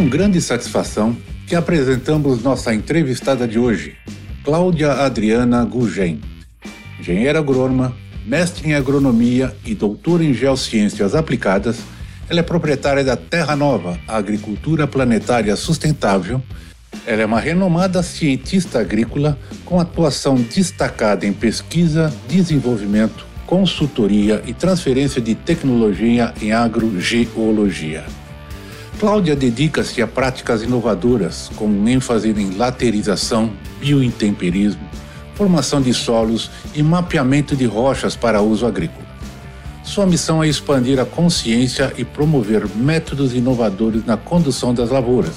Com grande satisfação que apresentamos nossa entrevistada de hoje, Cláudia Adriana Gugem, engenheira agrônoma, mestre em agronomia e doutora em geociências aplicadas. Ela é proprietária da Terra Nova, Agricultura Planetária Sustentável. Ela é uma renomada cientista agrícola com atuação destacada em pesquisa, desenvolvimento, consultoria e transferência de tecnologia em agrogeologia. Cláudia dedica-se a práticas inovadoras, com ênfase em laterização, biointemperismo, formação de solos e mapeamento de rochas para uso agrícola. Sua missão é expandir a consciência e promover métodos inovadores na condução das lavouras,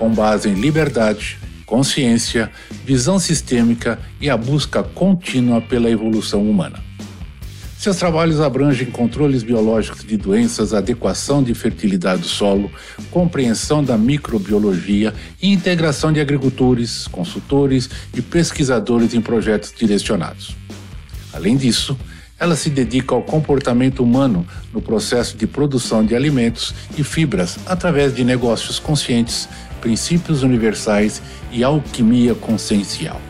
com base em liberdade, consciência, visão sistêmica e a busca contínua pela evolução humana. Seus trabalhos abrangem controles biológicos de doenças, adequação de fertilidade do solo, compreensão da microbiologia e integração de agricultores, consultores e pesquisadores em projetos direcionados. Além disso, ela se dedica ao comportamento humano no processo de produção de alimentos e fibras através de negócios conscientes, princípios universais e alquimia consciencial.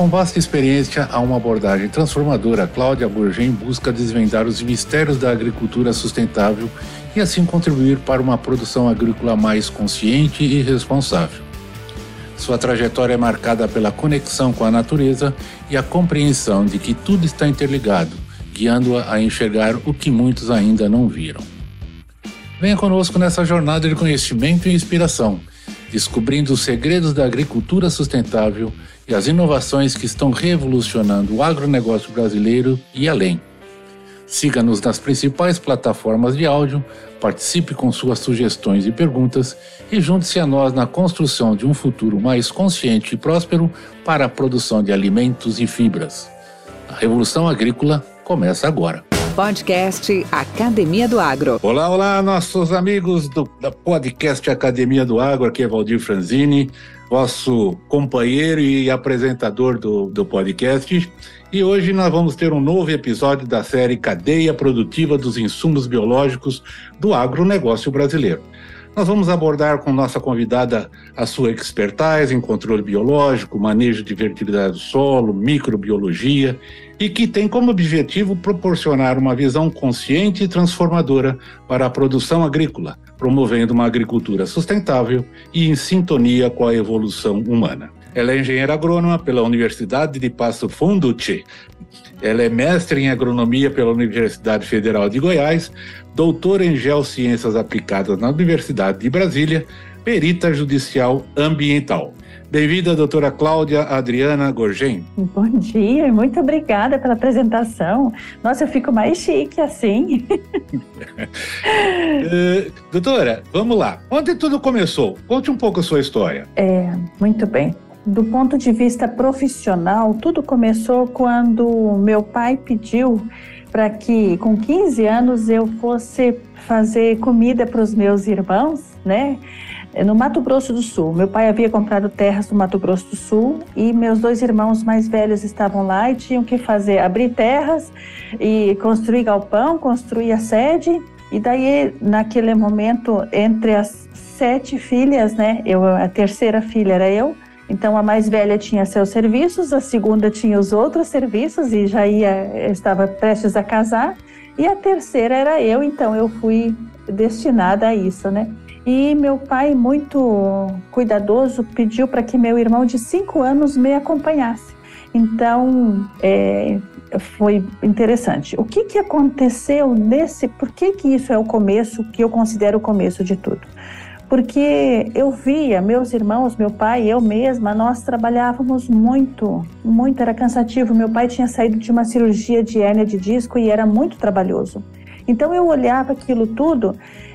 Com vasta experiência a uma abordagem transformadora, Cláudia Bourget busca desvendar os mistérios da agricultura sustentável e assim contribuir para uma produção agrícola mais consciente e responsável. Sua trajetória é marcada pela conexão com a natureza e a compreensão de que tudo está interligado, guiando-a a enxergar o que muitos ainda não viram. Venha conosco nessa jornada de conhecimento e inspiração, descobrindo os segredos da agricultura sustentável e as inovações que estão revolucionando o agronegócio brasileiro e além. Siga-nos nas principais plataformas de áudio, participe com suas sugestões e perguntas e junte-se a nós na construção de um futuro mais consciente e próspero para a produção de alimentos e fibras. A revolução agrícola começa agora. Podcast Academia do Agro. Olá, olá, nossos amigos do da podcast Academia do Agro. Aqui é Valdir Franzini vosso companheiro e apresentador do, do podcast. E hoje nós vamos ter um novo episódio da série Cadeia Produtiva dos Insumos Biológicos do Agronegócio Brasileiro. Nós vamos abordar com nossa convidada a sua expertise em controle biológico, manejo de fertilidade do solo, microbiologia e que tem como objetivo proporcionar uma visão consciente e transformadora para a produção agrícola, promovendo uma agricultura sustentável e em sintonia com a evolução humana. Ela é engenheira agrônoma pela Universidade de Passo Fundo, ela é mestre em agronomia pela Universidade Federal de Goiás, doutora em geociências aplicadas na Universidade de Brasília, perita judicial ambiental. Bem-vinda, doutora Cláudia Adriana Gorgem. Bom dia e muito obrigada pela apresentação. Nossa, eu fico mais chique assim. uh, doutora, vamos lá. Onde tudo começou? Conte um pouco a sua história. É, muito bem. Do ponto de vista profissional, tudo começou quando meu pai pediu para que com 15 anos eu fosse fazer comida para os meus irmãos, né? No Mato Grosso do Sul. Meu pai havia comprado terras no Mato Grosso do Sul e meus dois irmãos mais velhos estavam lá e tinham que fazer abrir terras e construir galpão, construir a sede. E daí, naquele momento, entre as sete filhas, né? Eu, a terceira filha era eu. Então a mais velha tinha seus serviços, a segunda tinha os outros serviços e já ia estava prestes a casar e a terceira era eu, então eu fui destinada a isso, né? E meu pai, muito cuidadoso, pediu para que meu irmão de cinco anos me acompanhasse. Então, é, foi interessante. O que, que aconteceu nesse? Por que, que isso é o começo, que eu considero o começo de tudo? porque eu via meus irmãos, meu pai, eu mesma, nós trabalhávamos muito, muito, era cansativo. Meu pai tinha saído de uma cirurgia de hérnia de disco e era muito trabalhoso. Então eu olhava aquilo tudo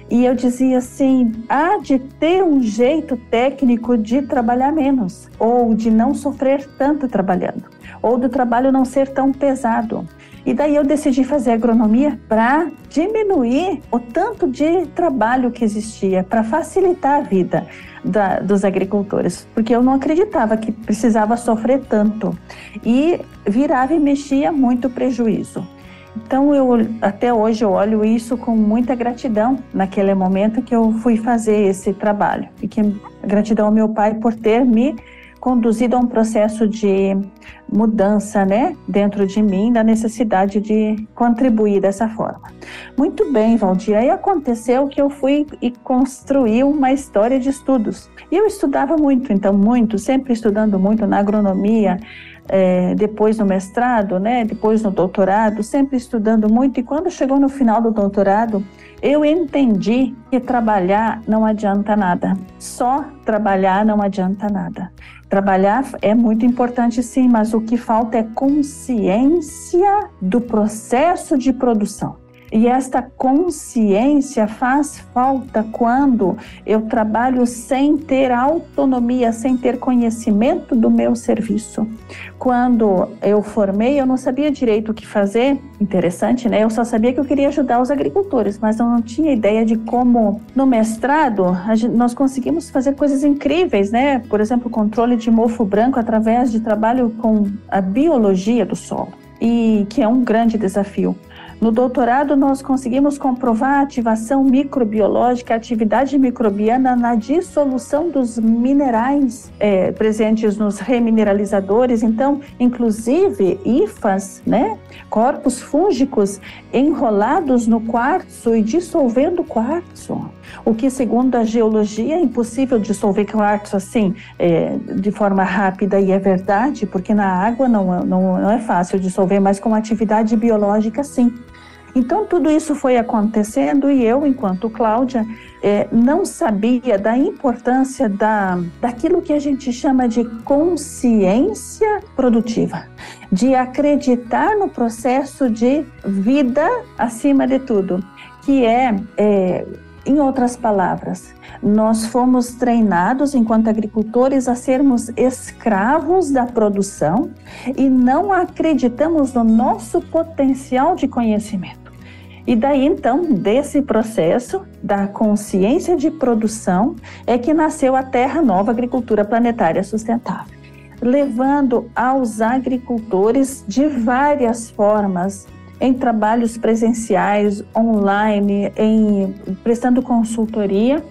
E eu dizia assim: há de ter um jeito técnico de trabalhar menos, ou de não sofrer tanto trabalhando, ou do trabalho não ser tão pesado. E daí eu decidi fazer agronomia para diminuir o tanto de trabalho que existia, para facilitar a vida da, dos agricultores, porque eu não acreditava que precisava sofrer tanto. E virava e mexia muito prejuízo. Então eu até hoje eu olho isso com muita gratidão naquele momento que eu fui fazer esse trabalho e que gratidão ao meu pai por ter me conduzido a um processo de mudança, né, dentro de mim, da necessidade de contribuir dessa forma. Muito bem, Valdir. Aí aconteceu que eu fui e construí uma história de estudos. E eu estudava muito, então muito, sempre estudando muito na agronomia, é, depois no mestrado, né, depois no doutorado, sempre estudando muito. E quando chegou no final do doutorado, eu entendi que trabalhar não adianta nada. Só trabalhar não adianta nada. Trabalhar é muito importante, sim, mas o que falta é consciência do processo de produção. E esta consciência faz falta quando eu trabalho sem ter autonomia, sem ter conhecimento do meu serviço. Quando eu formei, eu não sabia direito o que fazer. Interessante, né? Eu só sabia que eu queria ajudar os agricultores, mas eu não tinha ideia de como. No mestrado, nós conseguimos fazer coisas incríveis, né? Por exemplo, controle de mofo branco através de trabalho com a biologia do solo, e que é um grande desafio. No doutorado, nós conseguimos comprovar a ativação microbiológica, a atividade microbiana na dissolução dos minerais é, presentes nos remineralizadores. Então, inclusive, IFAs, né? corpos fúngicos enrolados no quartzo e dissolvendo quartzo. O que, segundo a geologia, é impossível dissolver quartzo assim, é, de forma rápida, e é verdade, porque na água não, não, não é fácil dissolver, mas com atividade biológica, sim. Então, tudo isso foi acontecendo e eu, enquanto Cláudia, é, não sabia da importância da, daquilo que a gente chama de consciência produtiva, de acreditar no processo de vida acima de tudo, que é, é em outras palavras, nós fomos treinados enquanto agricultores a sermos escravos da produção e não acreditamos no nosso potencial de conhecimento. E daí então, desse processo da consciência de produção, é que nasceu a Terra Nova Agricultura Planetária Sustentável, levando aos agricultores de várias formas em trabalhos presenciais, online, em prestando consultoria,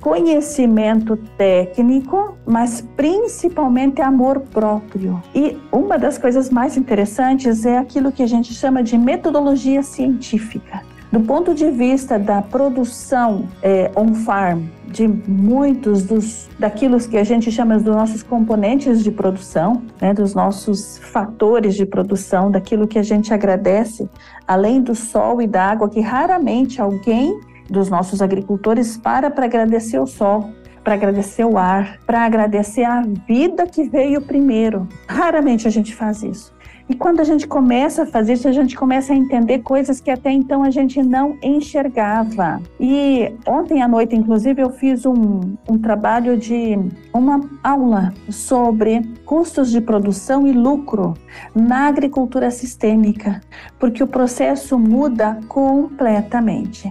conhecimento técnico, mas principalmente amor próprio. E uma das coisas mais interessantes é aquilo que a gente chama de metodologia científica. Do ponto de vista da produção é, on-farm, de muitos dos daquilo que a gente chama dos nossos componentes de produção, né, dos nossos fatores de produção, daquilo que a gente agradece, além do sol e da água, que raramente alguém dos nossos agricultores para para agradecer o sol, para agradecer o ar, para agradecer a vida que veio primeiro. Raramente a gente faz isso. E quando a gente começa a fazer isso, a gente começa a entender coisas que até então a gente não enxergava. E ontem à noite, inclusive, eu fiz um, um trabalho de uma aula sobre custos de produção e lucro na agricultura sistêmica, porque o processo muda completamente.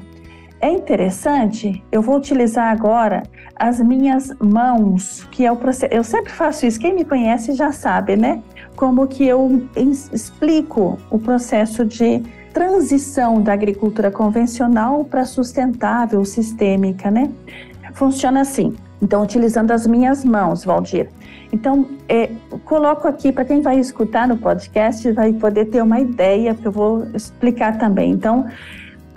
É interessante, eu vou utilizar agora as minhas mãos, que é o processo. Eu sempre faço isso, quem me conhece já sabe, né? Como que eu explico o processo de transição da agricultura convencional para sustentável, sistêmica, né? Funciona assim. Então, utilizando as minhas mãos, Valdir. Então, é, coloco aqui para quem vai escutar no podcast, vai poder ter uma ideia, que eu vou explicar também. Então,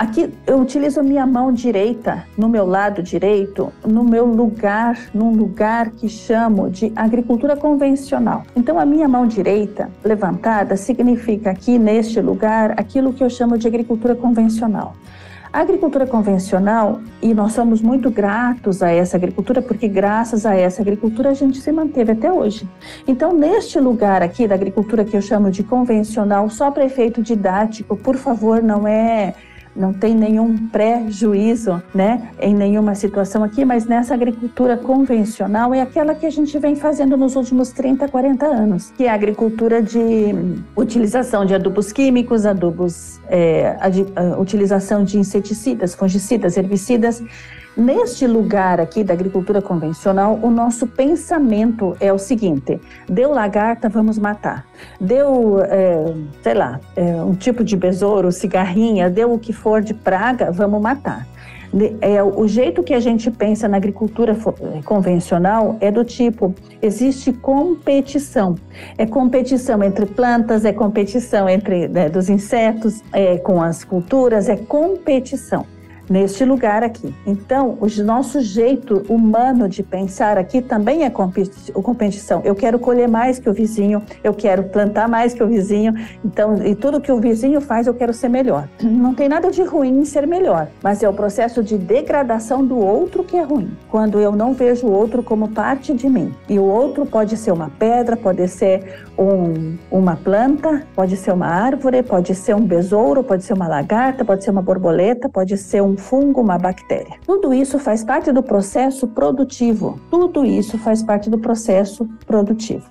Aqui eu utilizo a minha mão direita, no meu lado direito, no meu lugar, num lugar que chamo de agricultura convencional. Então, a minha mão direita levantada significa aqui neste lugar aquilo que eu chamo de agricultura convencional. A agricultura convencional, e nós somos muito gratos a essa agricultura, porque graças a essa agricultura a gente se manteve até hoje. Então, neste lugar aqui da agricultura que eu chamo de convencional, só para efeito didático, por favor, não é não tem nenhum prejuízo, né, em nenhuma situação aqui, mas nessa agricultura convencional é aquela que a gente vem fazendo nos últimos 30, 40 anos, que é a agricultura de utilização de adubos químicos, adubos, é, a, a utilização de inseticidas, fungicidas, herbicidas, Neste lugar aqui da agricultura convencional, o nosso pensamento é o seguinte: deu lagarta, vamos matar. Deu, é, sei lá, é, um tipo de besouro, cigarrinha, deu o que for de praga, vamos matar. É, o jeito que a gente pensa na agricultura convencional é do tipo: existe competição. É competição entre plantas, é competição entre né, dos insetos, é, com as culturas, é competição neste lugar aqui. Então, o nosso jeito humano de pensar aqui também é competição. Eu quero colher mais que o vizinho, eu quero plantar mais que o vizinho, então, e tudo que o vizinho faz, eu quero ser melhor. Não tem nada de ruim em ser melhor, mas é o processo de degradação do outro que é ruim. Quando eu não vejo o outro como parte de mim. E o outro pode ser uma pedra, pode ser um, uma planta, pode ser uma árvore, pode ser um besouro, pode ser uma lagarta, pode ser uma borboleta, pode ser um fungo, uma bactéria. Tudo isso faz parte do processo produtivo. Tudo isso faz parte do processo produtivo.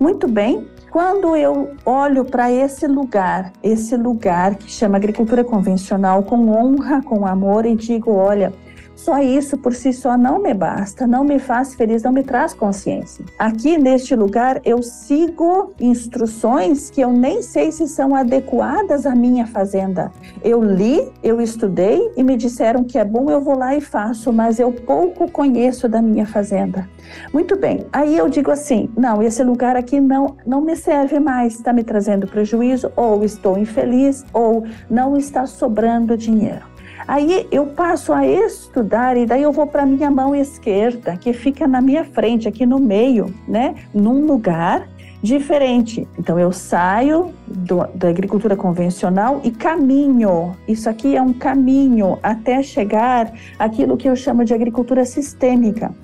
Muito bem, quando eu olho para esse lugar, esse lugar que chama agricultura convencional, com honra, com amor, e digo: olha, só isso por si só não me basta, não me faz feliz, não me traz consciência. Aqui neste lugar eu sigo instruções que eu nem sei se são adequadas à minha fazenda. Eu li, eu estudei e me disseram que é bom, eu vou lá e faço, mas eu pouco conheço da minha fazenda. Muito bem, aí eu digo assim: não, esse lugar aqui não, não me serve mais, está me trazendo prejuízo, ou estou infeliz, ou não está sobrando dinheiro. Aí eu passo a estudar e daí eu vou para a minha mão esquerda, que fica na minha frente, aqui no meio, né? Num lugar diferente. Então eu saio do, da agricultura convencional e caminho. Isso aqui é um caminho até chegar àquilo que eu chamo de agricultura sistêmica.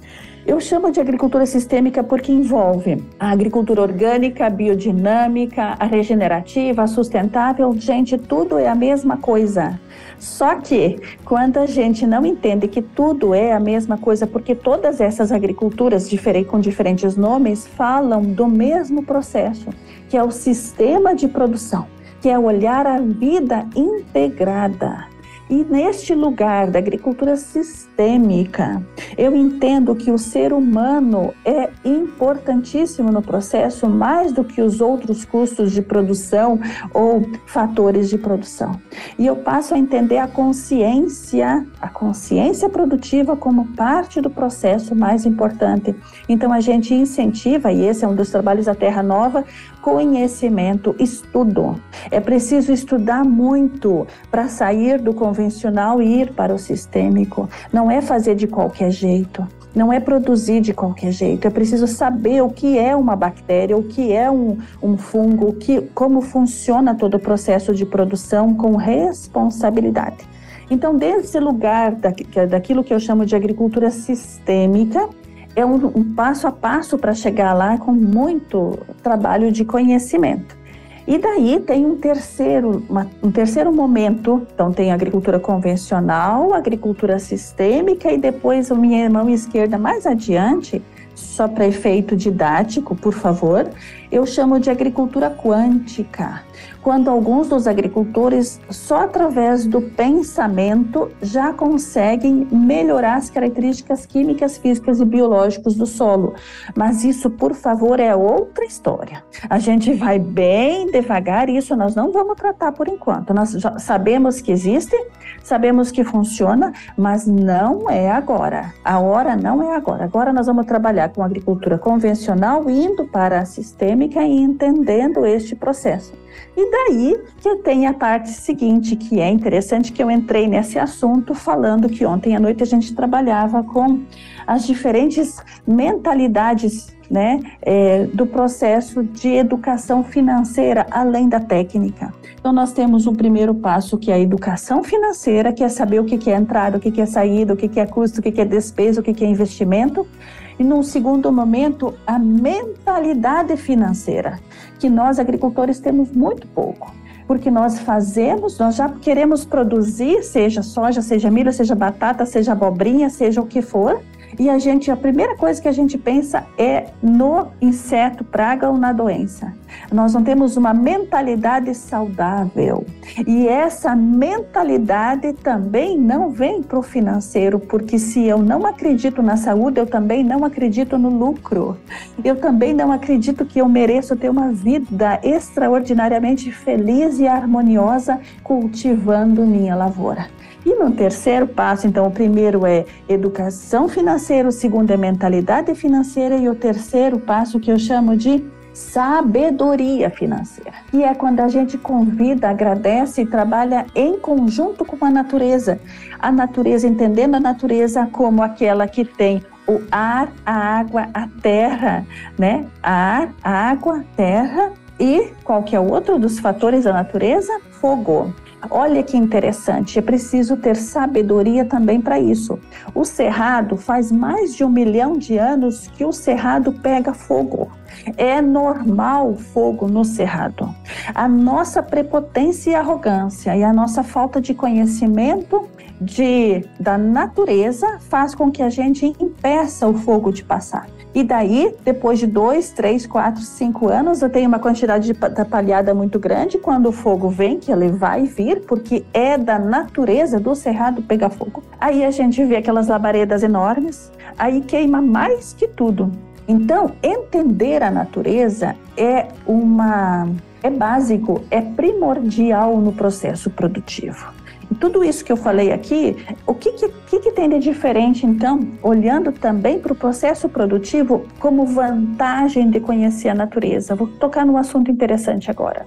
Eu chamo de agricultura sistêmica porque envolve a agricultura orgânica, a biodinâmica, a regenerativa, a sustentável. Gente, tudo é a mesma coisa. Só que quando a gente não entende que tudo é a mesma coisa, porque todas essas agriculturas com diferentes nomes falam do mesmo processo, que é o sistema de produção, que é olhar a vida integrada. E neste lugar da agricultura sistêmica, eu entendo que o ser humano é importantíssimo no processo mais do que os outros custos de produção ou fatores de produção. E eu passo a entender a consciência, a consciência produtiva como parte do processo mais importante. Então a gente incentiva, e esse é um dos trabalhos da Terra Nova, conhecimento, estudo. É preciso estudar muito para sair do convencional e ir para o sistêmico. Não é fazer de qualquer jeito. Não é produzir de qualquer jeito, é preciso saber o que é uma bactéria, o que é um, um fungo, o que, como funciona todo o processo de produção com responsabilidade. Então, desse lugar da, daquilo que eu chamo de agricultura sistêmica, é um, um passo a passo para chegar lá com muito trabalho de conhecimento. E daí tem um terceiro, uma, um terceiro momento. Então tem agricultura convencional, agricultura sistêmica e depois a minha mão esquerda mais adiante, só para efeito didático, por favor, eu chamo de agricultura quântica quando alguns dos agricultores, só através do pensamento, já conseguem melhorar as características químicas, físicas e biológicas do solo. Mas isso, por favor, é outra história. A gente vai bem devagar, isso nós não vamos tratar por enquanto. Nós sabemos que existe, sabemos que funciona, mas não é agora. A hora não é agora. Agora nós vamos trabalhar com agricultura convencional, indo para a sistêmica e entendendo este processo. E daí que tem a parte seguinte, que é interessante que eu entrei nesse assunto falando que ontem à noite a gente trabalhava com as diferentes mentalidades né, é, do processo de educação financeira, além da técnica. Então, nós temos o primeiro passo, que é a educação financeira, que é saber o que é entrada, o que é saída, o que é custo, o que é despesa, o que é investimento. E num segundo momento, a mentalidade financeira, que nós agricultores temos muito pouco. porque nós fazemos, nós já queremos produzir, seja soja, seja milho, seja batata, seja abobrinha, seja o que for, e a gente, a primeira coisa que a gente pensa é no inseto, praga ou na doença. Nós não temos uma mentalidade saudável. E essa mentalidade também não vem para o financeiro, porque se eu não acredito na saúde, eu também não acredito no lucro. Eu também não acredito que eu mereço ter uma vida extraordinariamente feliz e harmoniosa cultivando minha lavoura. E no terceiro passo, então, o primeiro é educação financeira, o segundo é mentalidade financeira e o terceiro passo que eu chamo de sabedoria financeira. E é quando a gente convida, agradece e trabalha em conjunto com a natureza. A natureza, entendendo a natureza como aquela que tem o ar, a água, a terra, né? Ar, água, terra e qual que é o outro dos fatores da natureza? Fogo. Olha que interessante, é preciso ter sabedoria também para isso. O cerrado faz mais de um milhão de anos que o cerrado pega fogo. É normal fogo no cerrado. A nossa prepotência e arrogância e a nossa falta de conhecimento de, da natureza faz com que a gente impeça o fogo de passar. E daí, depois de dois, três, quatro, cinco anos, eu tenho uma quantidade de palhada muito grande. Quando o fogo vem, que ele vai vir, porque é da natureza do cerrado pegar fogo. Aí a gente vê aquelas labaredas enormes, aí queima mais que tudo. Então, entender a natureza é uma é básico, é primordial no processo produtivo tudo isso que eu falei aqui, o que, que, que, tem de diferente, então, olhando também para o processo produtivo como vantagem de conhecer a natureza? Vou tocar num assunto interessante agora.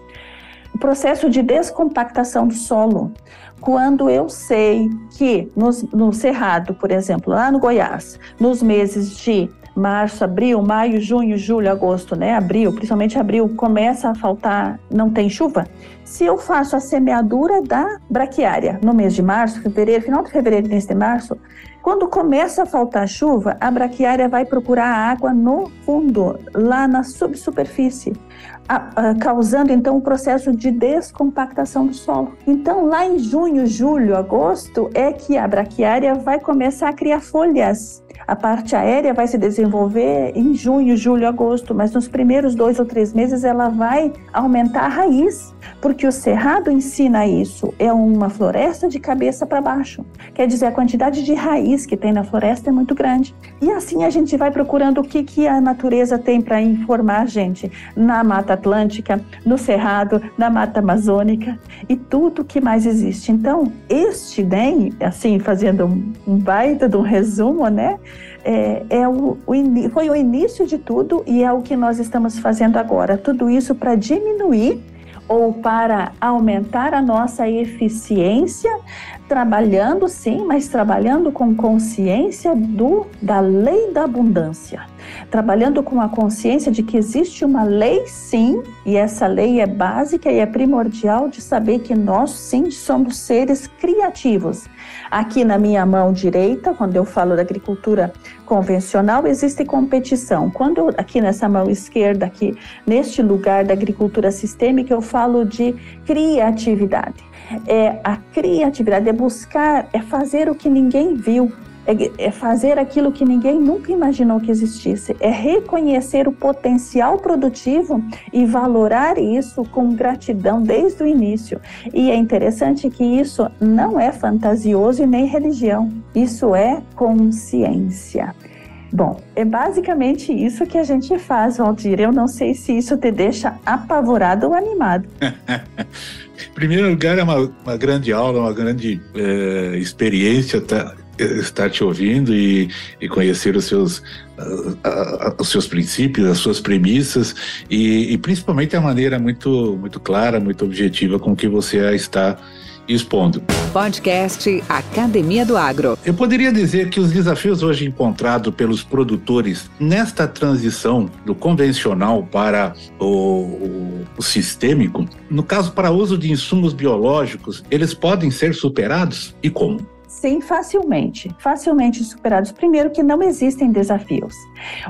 O processo de descompactação do solo. Quando eu sei que no, no Cerrado, por exemplo, lá no Goiás, nos meses de março, abril, maio, junho, julho, agosto, né? Abril, principalmente abril, começa a faltar, não tem chuva. Se eu faço a semeadura da braquiária no mês de março, fevereiro, final de fevereiro, início de março, quando começa a faltar chuva, a braquiária vai procurar água no fundo, lá na subsuperfície, a, a, causando então um processo de descompactação do solo. Então, lá em junho, julho, agosto, é que a braquiária vai começar a criar folhas a parte aérea vai se desenvolver em junho, julho, agosto, mas nos primeiros dois ou três meses ela vai aumentar a raiz, porque o cerrado ensina isso. É uma floresta de cabeça para baixo. Quer dizer, a quantidade de raiz que tem na floresta é muito grande. E assim a gente vai procurando o que, que a natureza tem para informar a gente na Mata Atlântica, no Cerrado, na Mata Amazônica e tudo que mais existe. Então, este DEM, assim, fazendo um baita de um resumo, né? É, é o, o, foi o início de tudo e é o que nós estamos fazendo agora. Tudo isso para diminuir ou para aumentar a nossa eficiência, trabalhando sim, mas trabalhando com consciência do, da lei da abundância. Trabalhando com a consciência de que existe uma lei sim, e essa lei é básica e é primordial de saber que nós sim somos seres criativos. Aqui na minha mão direita, quando eu falo da agricultura convencional, existe competição. Quando aqui nessa mão esquerda, aqui neste lugar da agricultura sistêmica, eu falo de criatividade. É a criatividade é buscar, é fazer o que ninguém viu, é, é fazer aquilo que ninguém nunca imaginou que existisse, é reconhecer o potencial produtivo e valorar isso com gratidão desde o início. E é interessante que isso não é fantasioso e nem religião, isso é consciência. Bom, é basicamente isso que a gente faz, Valdir. Eu não sei se isso te deixa apavorado ou animado. em primeiro lugar, é uma, uma grande aula, uma grande é, experiência tá, estar te ouvindo e, e conhecer os seus, uh, uh, os seus princípios, as suas premissas e, e, principalmente a maneira muito, muito clara, muito objetiva com que você está expondo. Podcast Academia do Agro. Eu poderia dizer que os desafios hoje encontrados pelos produtores nesta transição do convencional para o, o, o sistêmico, no caso para uso de insumos biológicos, eles podem ser superados e como? Sim, facilmente. Facilmente superados. Primeiro, que não existem desafios.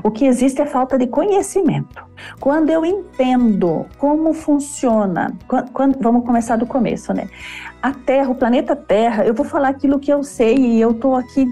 O que existe é falta de conhecimento. Quando eu entendo como funciona, quando, quando, vamos começar do começo, né? A Terra, o planeta Terra, eu vou falar aquilo que eu sei e eu estou aqui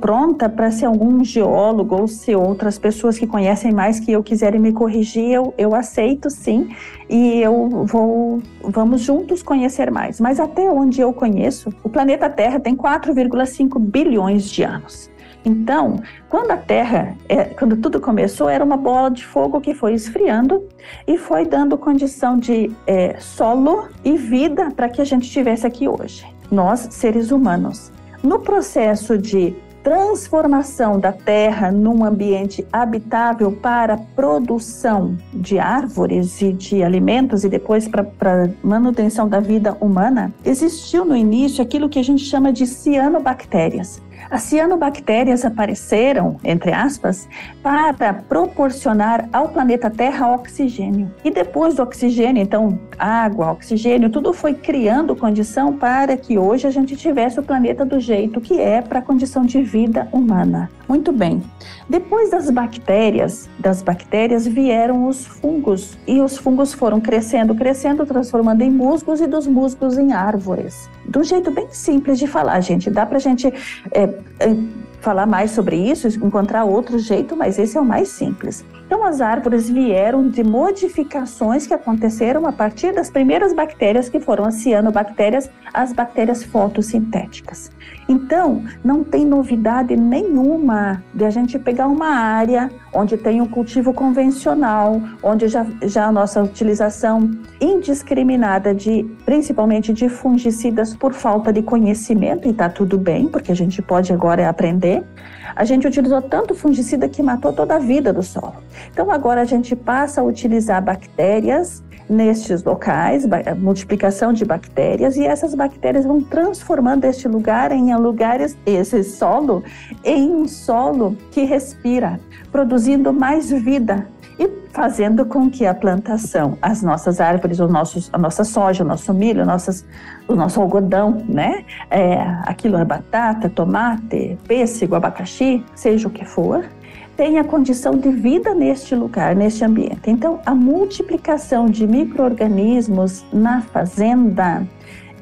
pronta para ser algum geólogo ou se outras pessoas que conhecem mais que eu quiserem me corrigir, eu, eu aceito sim e eu vou, vamos juntos conhecer mais. Mas até onde eu conheço, o planeta Terra tem 4,5 bilhões de anos. Então, quando a Terra, é, quando tudo começou, era uma bola de fogo que foi esfriando e foi dando condição de é, solo e vida para que a gente estivesse aqui hoje, nós, seres humanos. No processo de transformação da terra num ambiente habitável para produção de árvores e de alimentos e depois para manutenção da vida humana, existiu no início aquilo que a gente chama de cianobactérias. As cianobactérias apareceram, entre aspas, para proporcionar ao planeta Terra oxigênio. E depois do oxigênio, então, água, oxigênio, tudo foi criando condição para que hoje a gente tivesse o planeta do jeito que é para a condição de vida humana. Muito bem. Depois das bactérias, das bactérias vieram os fungos e os fungos foram crescendo, crescendo, transformando em musgos e dos musgos em árvores. Um jeito bem simples de falar, gente. Dá para gente é, falar mais sobre isso, encontrar outro jeito, mas esse é o mais simples. Então, as árvores vieram de modificações que aconteceram a partir das primeiras bactérias, que foram as cianobactérias, as bactérias fotossintéticas. Então, não tem novidade nenhuma de a gente pegar uma área onde tem um cultivo convencional, onde já, já a nossa utilização indiscriminada de, principalmente de fungicidas por falta de conhecimento, e está tudo bem, porque a gente pode agora aprender, a gente utilizou tanto fungicida que matou toda a vida do solo. Então agora a gente passa a utilizar bactérias nestes locais, multiplicação de bactérias, e essas bactérias vão transformando este lugar em lugares, esse solo, em um solo que respira, produzindo mais vida e fazendo com que a plantação, as nossas árvores, os nossos, a nossa soja, o nosso milho, nossas, o nosso algodão, né? É, aquilo é batata, tomate, pêssego, abacaxi, seja o que for, tenha condição de vida neste lugar, neste ambiente. Então, a multiplicação de micro-organismos na fazenda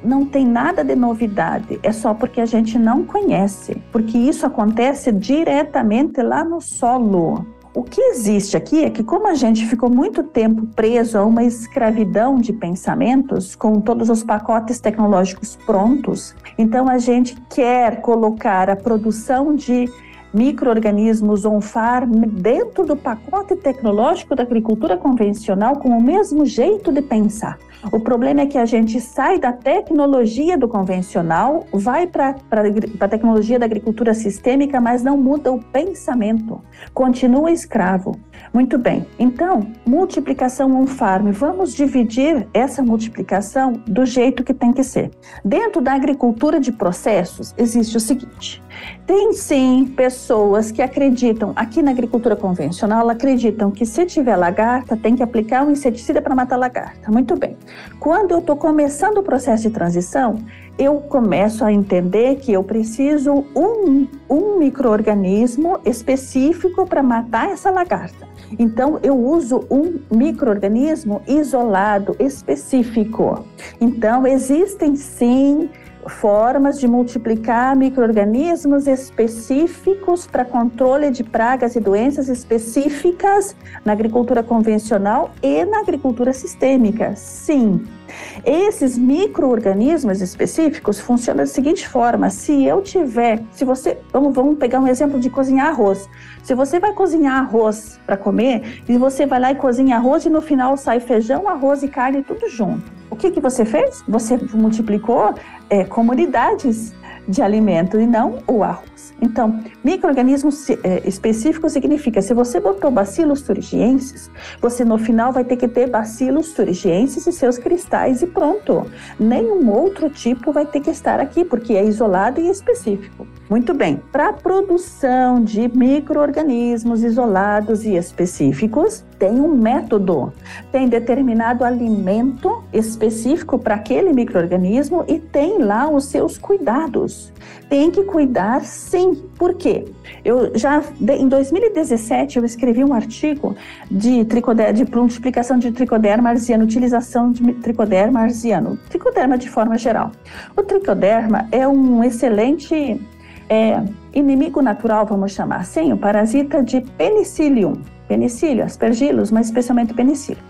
não tem nada de novidade, é só porque a gente não conhece, porque isso acontece diretamente lá no solo. O que existe aqui é que, como a gente ficou muito tempo preso a uma escravidão de pensamentos, com todos os pacotes tecnológicos prontos, então a gente quer colocar a produção de microorganismos on-farm dentro do pacote tecnológico da agricultura convencional com o mesmo jeito de pensar. O problema é que a gente sai da tecnologia do convencional, vai para a tecnologia da agricultura sistêmica, mas não muda o pensamento. Continua escravo. Muito bem. Então, multiplicação on-farm. Vamos dividir essa multiplicação do jeito que tem que ser. Dentro da agricultura de processos, existe o seguinte: tem sim pessoas que acreditam, aqui na agricultura convencional, acreditam que se tiver lagarta, tem que aplicar um inseticida para matar lagarta. Muito bem. Quando eu estou começando o processo de transição, eu começo a entender que eu preciso um, um microorganismo específico para matar essa lagarta. Então, eu uso um microorganismo isolado, específico. Então, existem sim formas de multiplicar microrganismos específicos para controle de pragas e doenças específicas na agricultura convencional e na agricultura sistêmica. Sim. Esses microorganismos específicos funcionam da seguinte forma: se eu tiver, se você, vamos, vamos pegar um exemplo de cozinhar arroz. Se você vai cozinhar arroz para comer e você vai lá e cozinha arroz e no final sai feijão, arroz e carne tudo junto o que, que você fez? Você multiplicou é, comunidades de alimento e não o arroz. Então, microorganismo é, específico significa se você botou bacilos turigienses, você no final vai ter que ter bacilos turigienses e seus cristais e pronto. Nenhum outro tipo vai ter que estar aqui porque é isolado e específico. Muito bem. Para a produção de micro-organismos isolados e específicos, tem um método, tem determinado alimento específico para aquele microorganismo e tem lá os seus cuidados. Tem que cuidar sim. Por quê? Eu já em 2017 eu escrevi um artigo de de multiplicação de tricoderma arsiano, utilização de tricoderma arsiano, tricoderma de forma geral. O tricoderma é um excelente é, inimigo natural, vamos chamar assim, o parasita de penicillium penicílio, aspergilos, mas especialmente penicílio.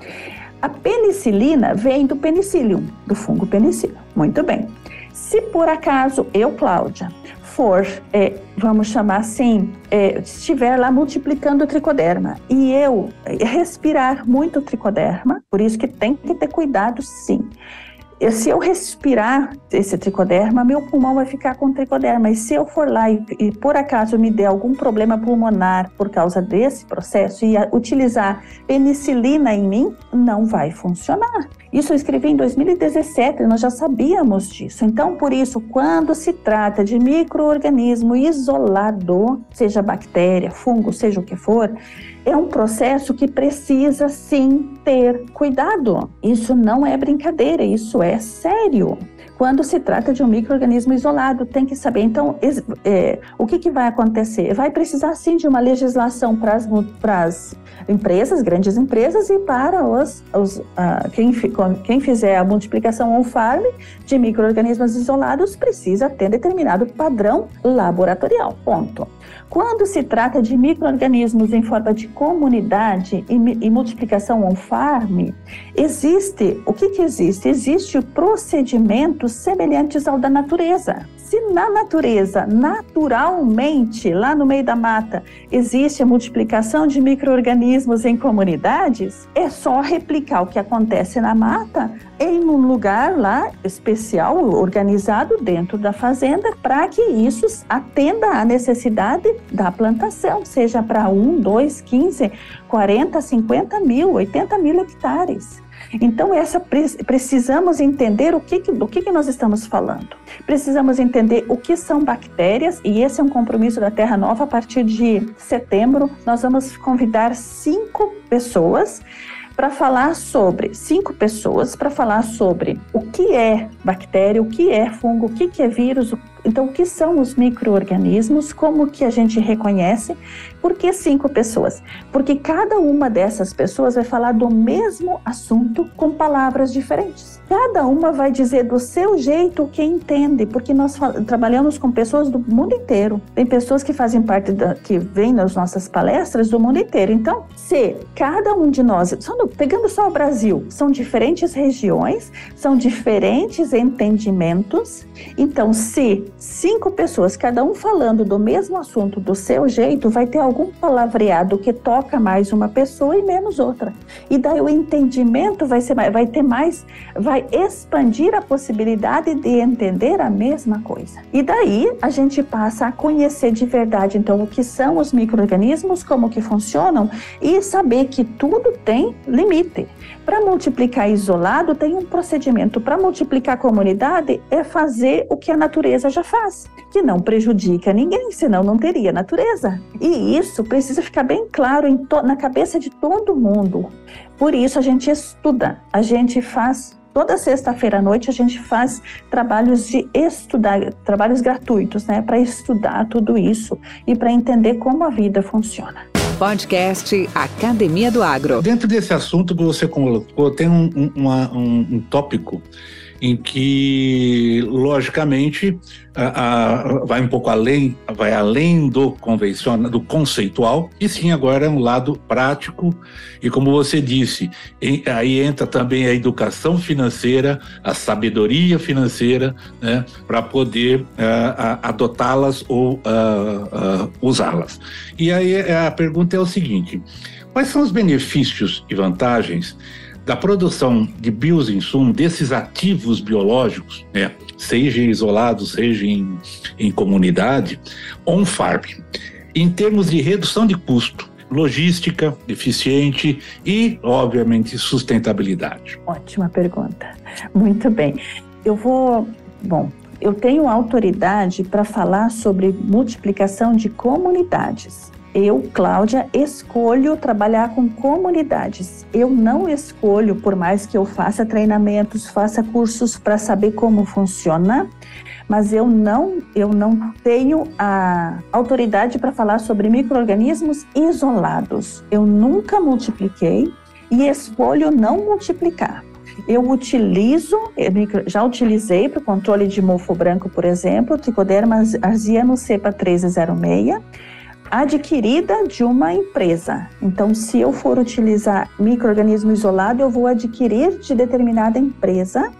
A penicilina vem do penicillium, do fungo penicillium. Muito bem. Se por acaso eu, Cláudia, for, é, vamos chamar assim, é, estiver lá multiplicando o tricoderma e eu respirar muito tricoderma, por isso que tem que ter cuidado sim se eu respirar esse tricoderma, meu pulmão vai ficar com tricoderma. E se eu for lá e, e, por acaso me der algum problema pulmonar por causa desse processo e utilizar penicilina em mim, não vai funcionar. Isso eu escrevi em 2017, nós já sabíamos disso. Então, por isso, quando se trata de microorganismo isolado, seja bactéria, fungo, seja o que for, é um processo que precisa sim ter cuidado. Isso não é brincadeira, isso é sério. Quando se trata de um microorganismo isolado, tem que saber. Então, é, o que, que vai acontecer? Vai precisar sim de uma legislação para as empresas, grandes empresas, e para os, os uh, quem, quem fizer a multiplicação on-farm de microorganismos isolados precisa ter determinado padrão laboratorial. Ponto. Quando se trata de microorganismos em forma de comunidade e, e multiplicação on-farm, existe, o que, que existe? Existe procedimentos semelhantes ao da natureza. Se na natureza, naturalmente, lá no meio da mata, existe a multiplicação de micro-organismos em comunidades, é só replicar o que acontece na mata em um lugar lá especial, organizado dentro da fazenda, para que isso atenda à necessidade da plantação, seja para um, dois, quinze, quarenta, cinquenta mil, oitenta mil hectares. Então, essa precisamos entender o que, do que, nós estamos falando. Precisamos entender o que são bactérias, e esse é um compromisso da Terra Nova. A partir de setembro, nós vamos convidar cinco pessoas para falar sobre cinco pessoas para falar sobre o que é bactéria, o que é fungo, o que é vírus, então o que são os microorganismos, como que a gente reconhece por que cinco pessoas? Porque cada uma dessas pessoas vai falar do mesmo assunto com palavras diferentes. Cada uma vai dizer do seu jeito o que entende, porque nós trabalhamos com pessoas do mundo inteiro. Tem pessoas que fazem parte da, que vêm nas nossas palestras do mundo inteiro. Então, se cada um de nós, só no, pegando só o Brasil, são diferentes regiões, são diferentes entendimentos. Então, se cinco pessoas, cada um falando do mesmo assunto do seu jeito, vai ter algum palavreado que toca mais uma pessoa e menos outra. E daí o entendimento vai ser vai ter mais, vai expandir a possibilidade de entender a mesma coisa. E daí a gente passa a conhecer de verdade então o que são os microrganismos, como que funcionam e saber que tudo tem limite. Para multiplicar isolado tem um procedimento, para multiplicar comunidade é fazer o que a natureza já faz, que não prejudica ninguém, senão não teria natureza. E isso precisa ficar bem claro na cabeça de todo mundo. Por isso a gente estuda, a gente faz toda sexta-feira à noite a gente faz trabalhos de estudar, trabalhos gratuitos, né, para estudar tudo isso e para entender como a vida funciona. Podcast Academia do Agro. Dentro desse assunto que você colocou, tem um, um, uma, um, um tópico em que, logicamente, a, a, vai um pouco além, vai além do convencional, do conceitual, e sim agora é um lado prático. E como você disse, em, aí entra também a educação financeira, a sabedoria financeira, né, para poder uh, adotá-las ou uh, uh, usá-las. E aí a pergunta é o seguinte: quais são os benefícios e vantagens? Da produção de bioinsumos, desses ativos biológicos, né, seja isolados, seja em, em comunidade, on-farm, em termos de redução de custo, logística eficiente e, obviamente, sustentabilidade? Ótima pergunta. Muito bem. Eu vou. Bom, eu tenho autoridade para falar sobre multiplicação de comunidades. Eu, Cláudia, escolho trabalhar com comunidades. Eu não escolho, por mais que eu faça treinamentos, faça cursos para saber como funciona, mas eu não, eu não tenho a autoridade para falar sobre microrganismos isolados. Eu nunca multipliquei e escolho não multiplicar. Eu utilizo, já utilizei para o controle de mofo branco, por exemplo, Tricoderma arziano cepa 1306, adquirida de uma empresa. Então, se eu for utilizar microorganismo isolado, eu vou adquirir de determinada empresa.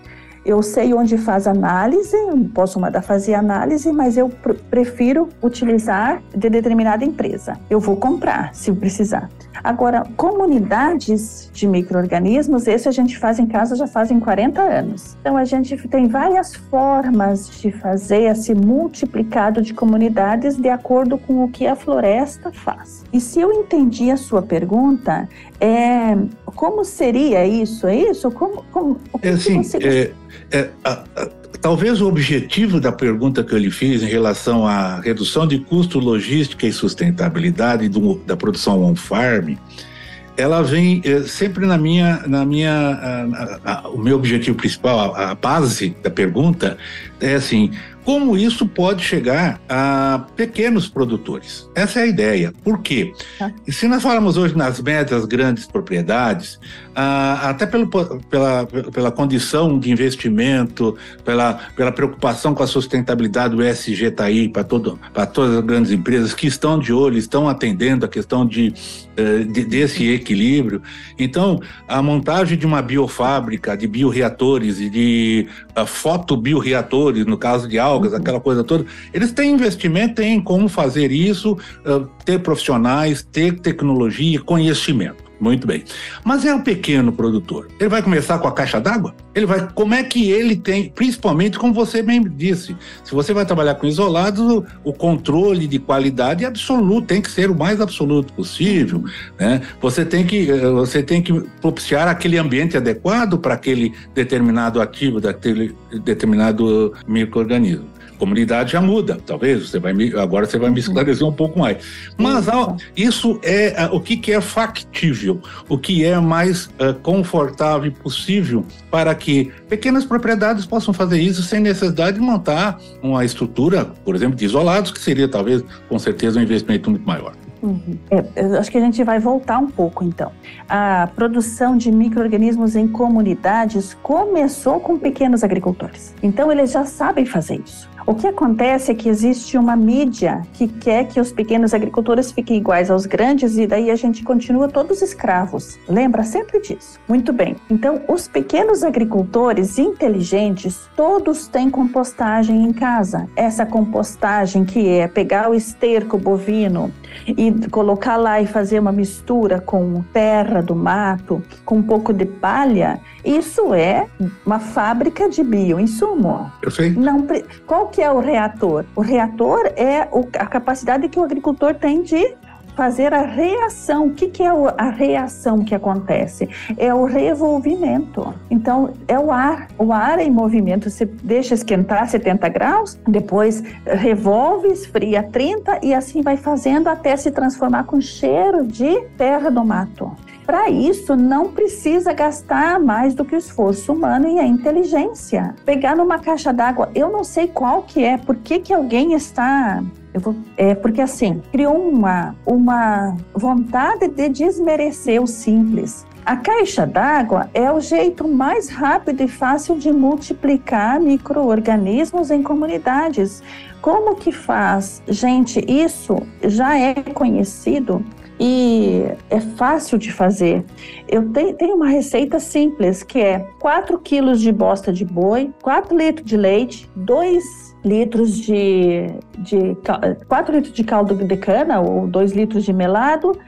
Eu sei onde faz análise, posso mandar fazer análise, mas eu pr prefiro utilizar de determinada empresa. Eu vou comprar se precisar. Agora, comunidades de micro-organismos, esse a gente faz em casa já fazem 40 anos. Então, a gente tem várias formas de fazer esse multiplicado de comunidades de acordo com o que a floresta faz. E se eu entendi a sua pergunta, é, como seria isso? É isso? Como, como, é assim, é, é, a, a, talvez o objetivo da pergunta que eu lhe fiz em relação à redução de custo, logística e sustentabilidade do, da produção on-farm, ela vem é, sempre na minha, na minha, a, o meu objetivo principal, a, base da pergunta é assim, como isso pode chegar a pequenos produtores. Essa é a ideia. Por quê? Ah. E se nós falamos hoje nas médias grandes propriedades, ah, até pelo, pela, pela condição de investimento, pela, pela preocupação com a sustentabilidade do ESG está aí para todas as grandes empresas que estão de olho, estão atendendo a questão de, eh, de, desse equilíbrio. Então, a montagem de uma biofábrica, de bioreatores e de uh, fotobioreatores, no caso de algas, uhum. aquela coisa toda. Eles têm investimento, têm como fazer isso, ter profissionais, ter tecnologia, conhecimento. Muito bem. Mas é o pequeno produtor. Ele vai começar com a caixa d'água? Ele vai. Como é que ele tem, principalmente como você bem disse, se você vai trabalhar com isolados, o, o controle de qualidade é absoluto, tem que ser o mais absoluto possível. Né? Você tem que eh, você tem que propiciar aquele ambiente adequado para aquele determinado ativo, daquele determinado microorganismo comunidade já muda, talvez você vai me, agora você vai me esclarecer um pouco mais. Mas isso é o que, que é factível, o que é mais uh, confortável possível para que pequenas propriedades possam fazer isso sem necessidade de montar uma estrutura, por exemplo, de isolados, que seria talvez com certeza um investimento muito maior. Uhum. É, acho que a gente vai voltar um pouco então. A produção de micro-organismos em comunidades começou com pequenos agricultores. Então eles já sabem fazer isso. O que acontece é que existe uma mídia que quer que os pequenos agricultores fiquem iguais aos grandes e daí a gente continua todos escravos. Lembra sempre disso. Muito bem. Então, os pequenos agricultores inteligentes, todos têm compostagem em casa. Essa compostagem que é pegar o esterco bovino e colocar lá e fazer uma mistura com terra do mato, com um pouco de palha, isso é uma fábrica de bioinsumo. Eu sei. Não, qual que é o reator? O reator é a capacidade que o agricultor tem de fazer a reação. O que, que é a reação que acontece? É o revolvimento. Então, é o ar. O ar é em movimento. Você deixa esquentar 70 graus, depois revolve, esfria 30 e assim vai fazendo até se transformar com cheiro de terra do mato. Para isso, não precisa gastar mais do que o esforço humano e a inteligência. Pegar numa caixa d'água, eu não sei qual que é, por que, que alguém está Vou, é porque assim, criou uma, uma vontade de desmerecer o simples. A caixa d'água é o jeito mais rápido e fácil de multiplicar micro-organismos em comunidades. Como que faz? Gente, isso já é conhecido e é fácil de fazer. Eu te, tenho uma receita simples que é 4 quilos de bosta de boi, 4 litros de leite, 2 litros de, de 4 litros de caldo de cana ou 2 litros de melado,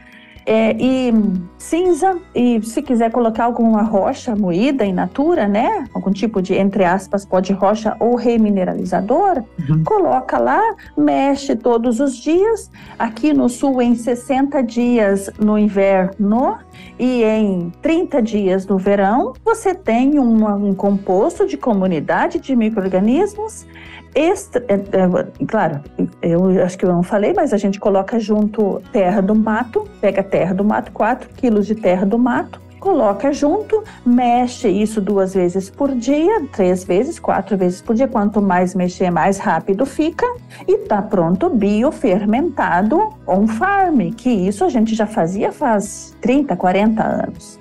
é, e cinza, e se quiser colocar alguma rocha moída em natura, né? Algum tipo de, entre aspas, pó de rocha ou remineralizador, uhum. coloca lá, mexe todos os dias. Aqui no sul, em 60 dias no inverno e em 30 dias no verão, você tem um composto de comunidade de micro-organismos Extra, é, é, claro, eu acho que eu não falei, mas a gente coloca junto terra do mato, pega terra do mato, 4 quilos de terra do mato, coloca junto, mexe isso duas vezes por dia, três vezes, quatro vezes por dia. Quanto mais mexer, mais rápido fica. E tá pronto biofermentado on farm, que isso a gente já fazia faz 30, 40 anos.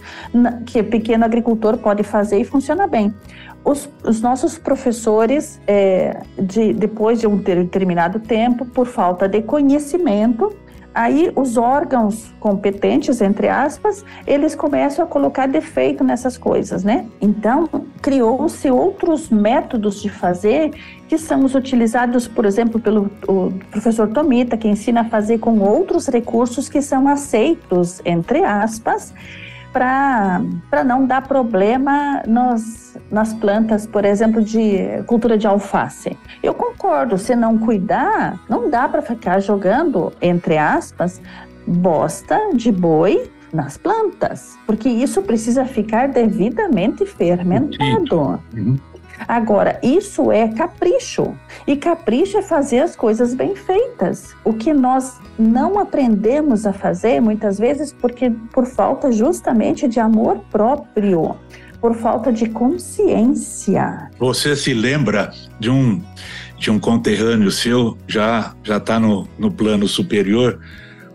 Que pequeno agricultor pode fazer e funciona bem. Os, os, nossos professores, é, de, depois de um determinado tempo, por falta de conhecimento, Aí os órgãos competentes, entre aspas, eles começam a colocar defeito nessas coisas, né? Então, criou-se outros métodos de fazer que são os utilizados, por exemplo, pelo professor Tomita, que ensina a fazer com outros recursos que são aceitos, entre aspas, para não dar problema nos, nas plantas, por exemplo, de cultura de alface. Eu concordo, se não cuidar, não dá para ficar jogando, entre aspas, bosta de boi nas plantas, porque isso precisa ficar devidamente fermentado. Agora, isso é capricho. E capricho é fazer as coisas bem feitas. O que nós não aprendemos a fazer muitas vezes porque por falta justamente de amor próprio, por falta de consciência. Você se lembra de um de um conterrâneo seu, já já está no, no plano superior,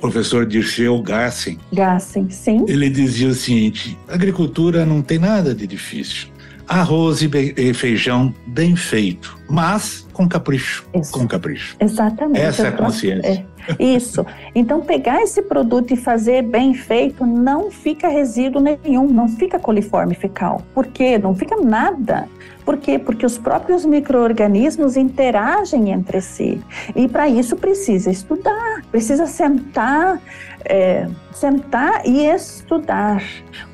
professor Dirceu Gassen. Gassen, sim. Ele dizia o seguinte: agricultura não tem nada de difícil arroz e feijão bem feito, mas com capricho. Isso. Com capricho. Exatamente. Essa é a consciência. Isso. Então, pegar esse produto e fazer bem feito não fica resíduo nenhum, não fica coliforme fecal. Por quê? Não fica nada. Por quê? Porque os próprios micro-organismos interagem entre si. E para isso precisa estudar, precisa sentar, é, sentar e estudar.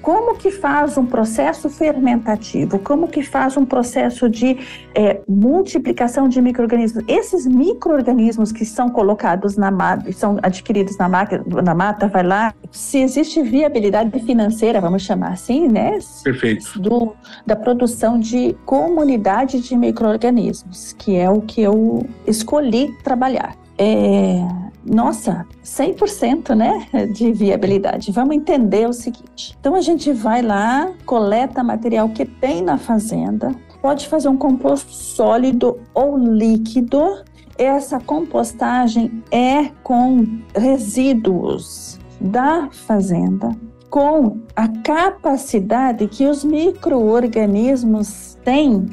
Como que faz um processo fermentativo? Como que faz um processo de é, multiplicação de micro-organismos? Esses micro-organismos que são colocados na mata, são adquiridos na, na mata, vai lá, se existe viabilidade financeira, vamos chamar assim, né? Perfeito. Do, da produção de comunidade de micro-organismos, que é o que eu escolhi trabalhar. É, nossa, 100% né, de viabilidade. Vamos entender o seguinte. Então a gente vai lá, coleta material que tem na fazenda, pode fazer um composto sólido ou líquido. Essa compostagem é com resíduos da fazenda, com a capacidade que os micro-organismos têm.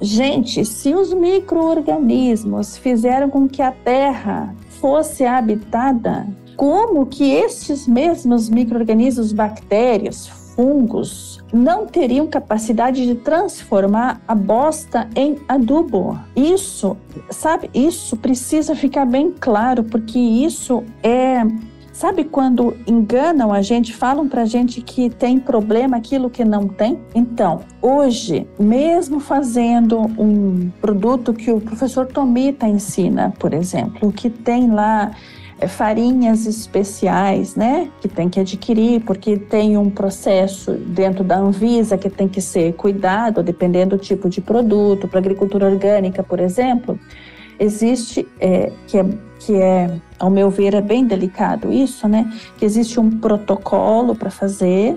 Gente, se os micro-organismos fizeram com que a terra fosse habitada, como que esses mesmos micro-organismos, bactérias, fungos, não teriam capacidade de transformar a bosta em adubo. Isso, sabe, isso precisa ficar bem claro, porque isso é Sabe quando enganam a gente, falam pra gente que tem problema aquilo que não tem? Então, hoje, mesmo fazendo um produto que o professor Tomita ensina, por exemplo, que tem lá farinhas especiais, né, que tem que adquirir, porque tem um processo dentro da Anvisa que tem que ser cuidado, dependendo do tipo de produto. Para agricultura orgânica, por exemplo, existe, é, que é que é, ao meu ver, é bem delicado isso, né? Que existe um protocolo para fazer,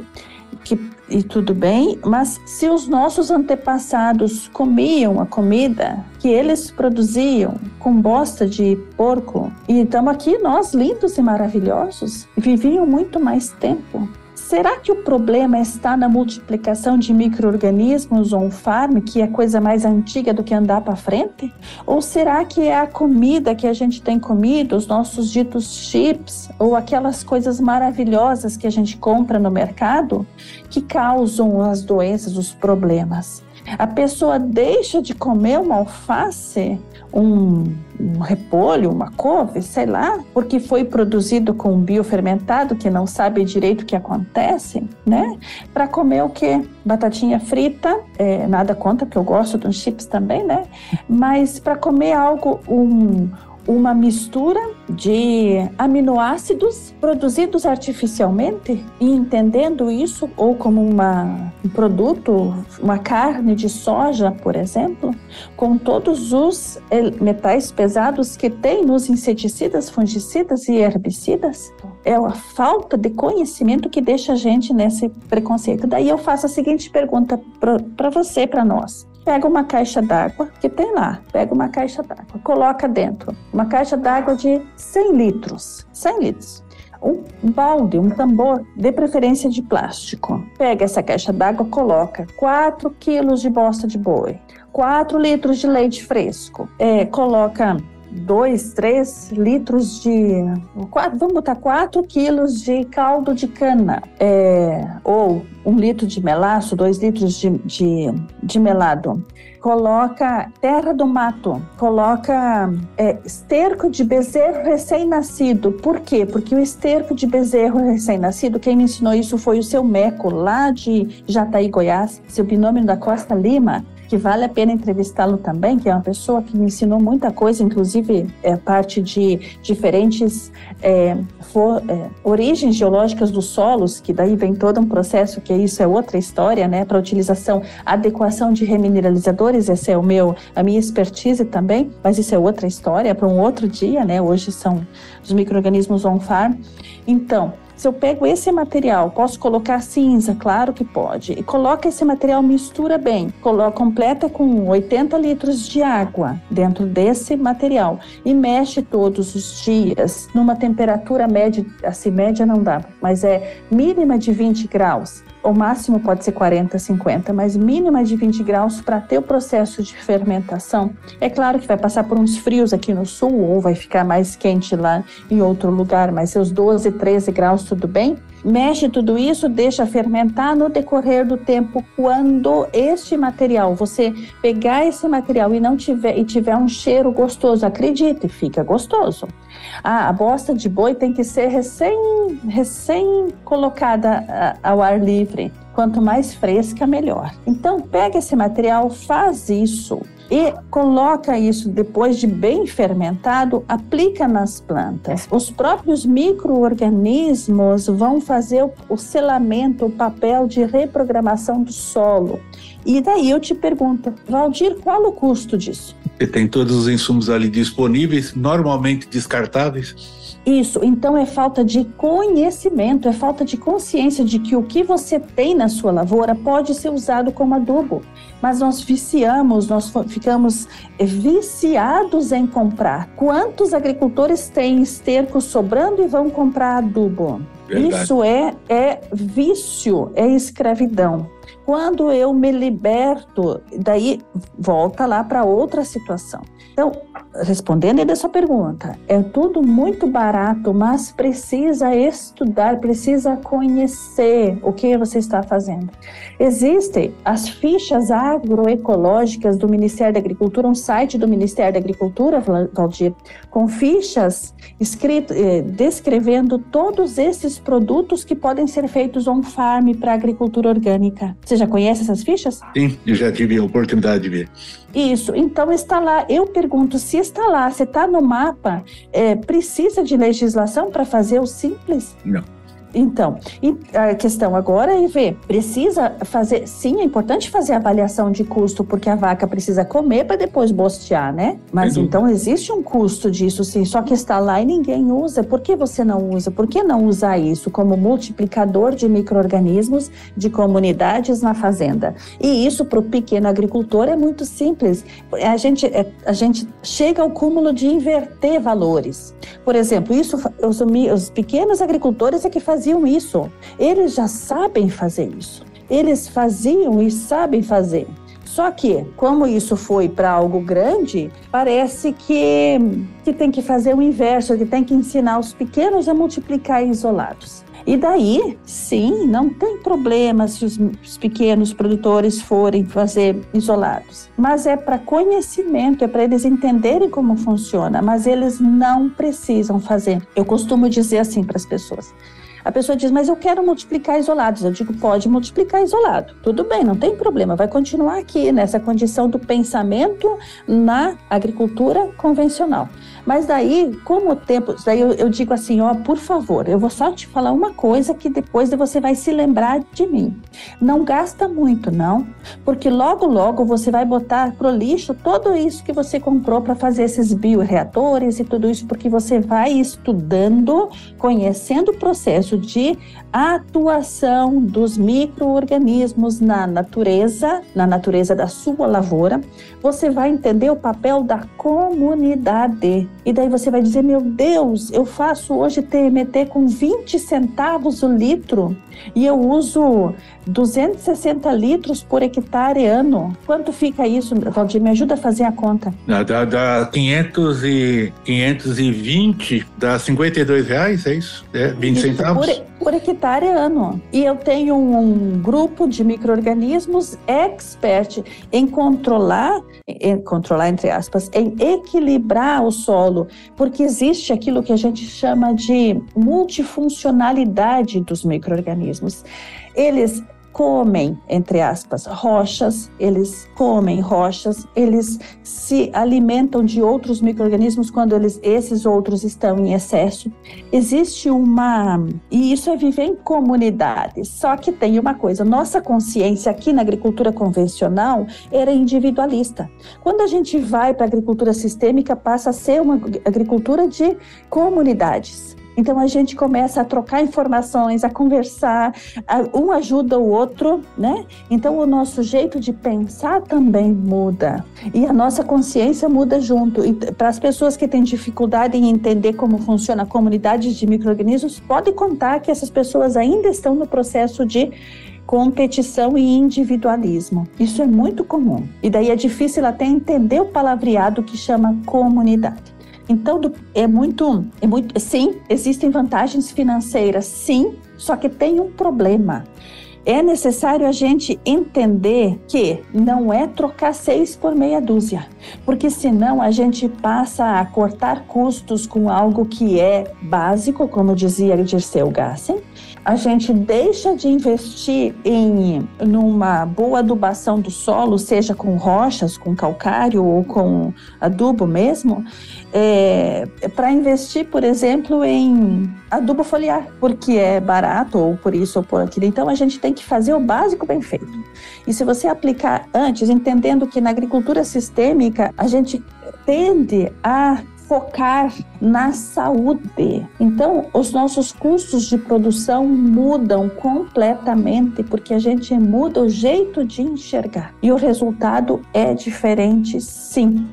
que, e tudo bem, mas se os nossos antepassados comiam a comida que eles produziam com bosta de porco, e estamos aqui nós lindos e maravilhosos, viviam muito mais tempo. Será que o problema está na multiplicação de micro-organismos ou um farm, que é coisa mais antiga do que andar para frente? Ou será que é a comida que a gente tem comido, os nossos ditos chips, ou aquelas coisas maravilhosas que a gente compra no mercado, que causam as doenças, os problemas? A pessoa deixa de comer uma alface um, um repolho, uma couve, sei lá, porque foi produzido com biofermentado, que não sabe direito o que acontece, né? Para comer o quê? Batatinha frita, é, nada contra, porque eu gosto uns chips também, né? Mas para comer algo, um, uma mistura de aminoácidos produzidos artificialmente e entendendo isso ou como uma, um produto, uma carne de soja, por exemplo, com todos os metais pesados que tem nos inseticidas, fungicidas e herbicidas, é a falta de conhecimento que deixa a gente nesse preconceito. Daí eu faço a seguinte pergunta para você, para nós pega uma caixa d'água que tem lá, pega uma caixa d'água, coloca dentro, uma caixa d'água de 100 litros, 100 litros. Um balde, um tambor, de preferência de plástico. Pega essa caixa d'água, coloca 4 quilos de bosta de boi, 4 litros de leite fresco, é, coloca 2, 3 litros de. Quatro, vamos botar 4 quilos de caldo de cana, é, ou um litro de melaço, 2 litros de, de, de, melado. Coloca terra do mato, coloca é, esterco de bezerro recém-nascido. Por quê? Porque o esterco de bezerro recém-nascido, quem me ensinou isso foi o seu Meco, lá de Jataí, Goiás, seu binômio da Costa Lima que vale a pena entrevistá-lo também, que é uma pessoa que me ensinou muita coisa, inclusive é, parte de diferentes é, for, é, origens geológicas dos solos, que daí vem todo um processo, que isso é outra história, né, para utilização, adequação de remineralizadores, essa é o meu, a minha expertise também, mas isso é outra história, para um outro dia, né, hoje são os micro-organismos on-farm. Então, se eu pego esse material, posso colocar cinza? Claro que pode. E coloca esse material, mistura bem. Coloca, completa com 80 litros de água dentro desse material e mexe todos os dias numa temperatura média, assim, média não dá, mas é mínima de 20 graus o máximo pode ser 40, 50, mas mínima de 20 graus para ter o processo de fermentação. É claro que vai passar por uns frios aqui no sul ou vai ficar mais quente lá em outro lugar, mas seus 12, 13 graus tudo bem? Mexe tudo isso, deixa fermentar no decorrer do tempo. Quando este material, você pegar esse material e não tiver e tiver um cheiro gostoso, acredite, fica gostoso. Ah, a bosta de boi tem que ser recém, recém colocada ao ar livre. Quanto mais fresca, melhor. Então, pega esse material, faz isso e coloca isso depois de bem fermentado, aplica nas plantas. Os próprios micro-organismos vão fazer o selamento, o papel de reprogramação do solo. E daí eu te pergunto, Valdir, qual o custo disso? Você tem todos os insumos ali disponíveis, normalmente descartáveis. Isso, então é falta de conhecimento, é falta de consciência de que o que você tem na sua lavoura pode ser usado como adubo. Mas nós viciamos, nós ficamos viciados em comprar. Quantos agricultores têm esterco sobrando e vão comprar adubo? Verdade. Isso é, é vício, é escravidão. Quando eu me liberto, daí volta lá para outra situação. Então, respondendo a sua pergunta, é tudo muito barato, mas precisa estudar, precisa conhecer o que você está fazendo. Existem as fichas agroecológicas do Ministério da Agricultura, um site do Ministério da Agricultura, Valdir, com fichas escrito, eh, descrevendo todos esses produtos que podem ser feitos on-farm para agricultura orgânica. Você já conhece essas fichas? Sim, eu já tive a oportunidade de ver. Isso, então está lá. Eu pergunto se está lá, se está no mapa, é, precisa de legislação para fazer o simples? Não. Então, a questão agora é ver, precisa fazer, sim, é importante fazer avaliação de custo, porque a vaca precisa comer para depois bostear, né? Mas então existe um custo disso, sim, só que está lá e ninguém usa. Por que você não usa? Por que não usar isso como multiplicador de micro-organismos de comunidades na fazenda? E isso para o pequeno agricultor é muito simples. A gente, é, a gente chega ao cúmulo de inverter valores. Por exemplo, isso os, os pequenos agricultores é que fazem faziam isso. Eles já sabem fazer isso. Eles faziam e sabem fazer. Só que, como isso foi para algo grande, parece que, que tem que fazer o inverso, que tem que ensinar os pequenos a multiplicar isolados. E daí, sim, não tem problema se os, os pequenos produtores forem fazer isolados. Mas é para conhecimento, é para eles entenderem como funciona, mas eles não precisam fazer. Eu costumo dizer assim para as pessoas: A pessoa diz, mas eu quero multiplicar isolados. Eu digo, pode multiplicar isolado. Tudo bem, não tem problema. Vai continuar aqui nessa condição do pensamento na agricultura convencional. Mas daí, como o tempo, daí eu, eu digo assim, ó, por favor, eu vou só te falar uma coisa que depois você vai se lembrar de mim. Não gasta muito, não, porque logo logo você vai botar pro lixo tudo isso que você comprou para fazer esses bioreatores e tudo isso, porque você vai estudando, conhecendo o processo de atuação dos micro-organismos na natureza, na natureza da sua lavoura, você vai entender o papel da comunidade. E daí você vai dizer: Meu Deus, eu faço hoje TMT com 20 centavos o litro e eu uso 260 litros por hectare ano. Quanto fica isso, Valdir? Me ajuda a fazer a conta. Dá, dá 500 e, 520, dá 52 reais, é isso? É, 20 centavos? Por, por hectare ano. E eu tenho um grupo de micro-organismos expert em controlar, em controlar entre aspas, em equilibrar o solo, porque existe aquilo que a gente chama de multifuncionalidade dos micro-organismos. Eles comem, entre aspas, rochas, eles comem rochas, eles se alimentam de outros micro-organismos quando eles, esses outros estão em excesso. Existe uma. E isso é viver em comunidade. Só que tem uma coisa: nossa consciência aqui na agricultura convencional era individualista. Quando a gente vai para a agricultura sistêmica, passa a ser uma agricultura de comunidades. Então a gente começa a trocar informações, a conversar, um ajuda o outro, né? Então o nosso jeito de pensar também muda e a nossa consciência muda junto. E para as pessoas que têm dificuldade em entender como funciona a comunidade de microrganismos, pode contar que essas pessoas ainda estão no processo de competição e individualismo. Isso é muito comum. E daí é difícil até entender o palavreado que chama comunidade. Então, é muito, é muito. Sim, existem vantagens financeiras, sim, só que tem um problema. É necessário a gente entender que não é trocar seis por meia dúzia, porque senão a gente passa a cortar custos com algo que é básico, como dizia Dirceu Gassen, a gente deixa de investir em numa boa adubação do solo, seja com rochas, com calcário ou com adubo mesmo, é, para investir, por exemplo, em adubo foliar, porque é barato ou por isso ou por aquilo. Então a gente tem que fazer o básico bem feito. E se você aplicar antes, entendendo que na agricultura sistêmica a gente tende a focar na saúde. Então, os nossos custos de produção mudam completamente porque a gente muda o jeito de enxergar. E o resultado é diferente, sim.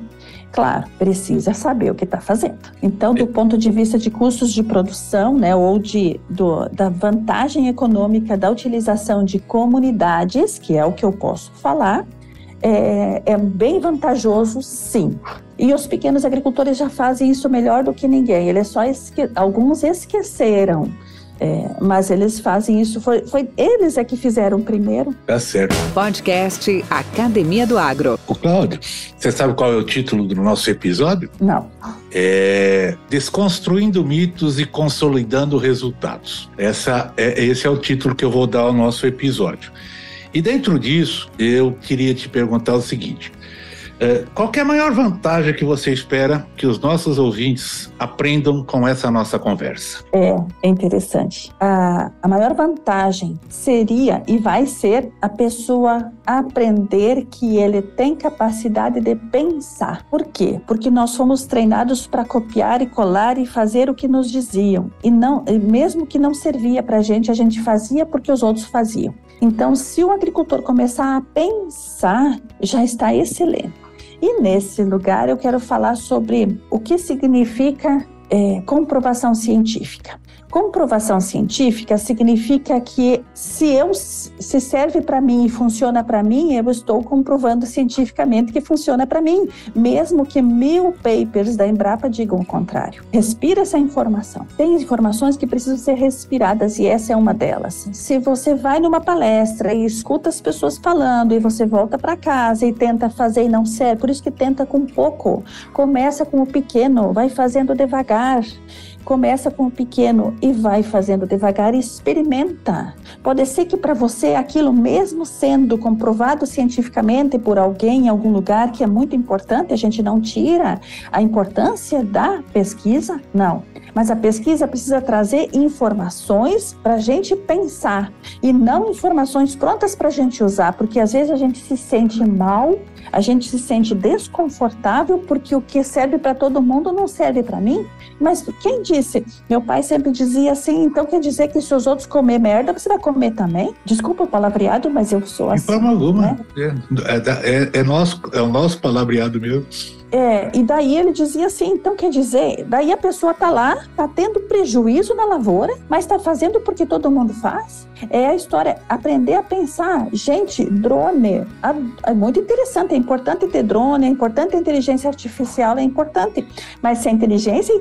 Claro, precisa saber o que está fazendo. Então, do ponto de vista de custos de produção, né, ou de, do, da vantagem econômica da utilização de comunidades, que é o que eu posso falar, é, é bem vantajoso, sim. E os pequenos agricultores já fazem isso melhor do que ninguém. Eles só esque... alguns esqueceram. É, mas eles fazem isso, foi, foi eles é que fizeram primeiro. Tá certo. Podcast Academia do Agro. O Cláudio, você sabe qual é o título do nosso episódio? Não. É Desconstruindo mitos e consolidando resultados. Essa é, esse é o título que eu vou dar ao nosso episódio. E dentro disso, eu queria te perguntar o seguinte: é, qual é a maior vantagem que você espera que os nossos ouvintes aprendam com essa nossa conversa? É, é interessante. A, a maior vantagem seria e vai ser a pessoa aprender que ele tem capacidade de pensar. Por quê? Porque nós fomos treinados para copiar e colar e fazer o que nos diziam. E não, mesmo que não servia para a gente, a gente fazia porque os outros faziam. Então, se o agricultor começar a pensar, já está excelente. E nesse lugar eu quero falar sobre o que significa é, comprovação científica. Comprovação científica significa que se eu se serve para mim e funciona para mim, eu estou comprovando cientificamente que funciona para mim, mesmo que mil papers da Embrapa digam o contrário. Respira essa informação. Tem informações que precisam ser respiradas e essa é uma delas. Se você vai numa palestra e escuta as pessoas falando e você volta para casa e tenta fazer e não serve, por isso que tenta com pouco. Começa com o pequeno, vai fazendo devagar Começa com o pequeno e vai fazendo devagar e experimenta. Pode ser que para você aquilo, mesmo sendo comprovado cientificamente por alguém em algum lugar, que é muito importante, a gente não tira a importância da pesquisa, não. Mas a pesquisa precisa trazer informações para a gente pensar e não informações prontas para a gente usar, porque às vezes a gente se sente mal, a gente se sente desconfortável porque o que serve para todo mundo não serve para mim. Mas quem disse? Meu pai sempre dizia assim: então quer dizer que se os outros comer merda, você vai comer também? Desculpa o palavreado, mas eu sou assim. De forma alguma. Né? É, é, é, nosso, é o nosso palavreado mesmo. É, e daí ele dizia assim, então quer dizer, daí a pessoa está lá, está tendo prejuízo na lavoura, mas está fazendo porque todo mundo faz. É a história, aprender a pensar. Gente, drone é muito interessante, é importante ter drone, é importante inteligência artificial, é importante. Mas se a inteligência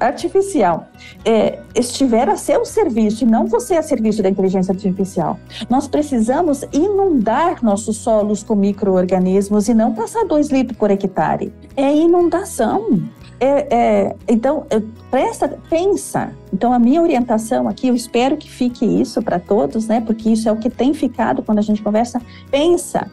artificial é, estiver a seu serviço e não você a serviço da inteligência artificial, nós precisamos inundar nossos solos com micro-organismos e não passar dois litros por hectare é inundação. É, é, então, presta, pensa. Então, a minha orientação aqui, eu espero que fique isso para todos, né? Porque isso é o que tem ficado quando a gente conversa. Pensa.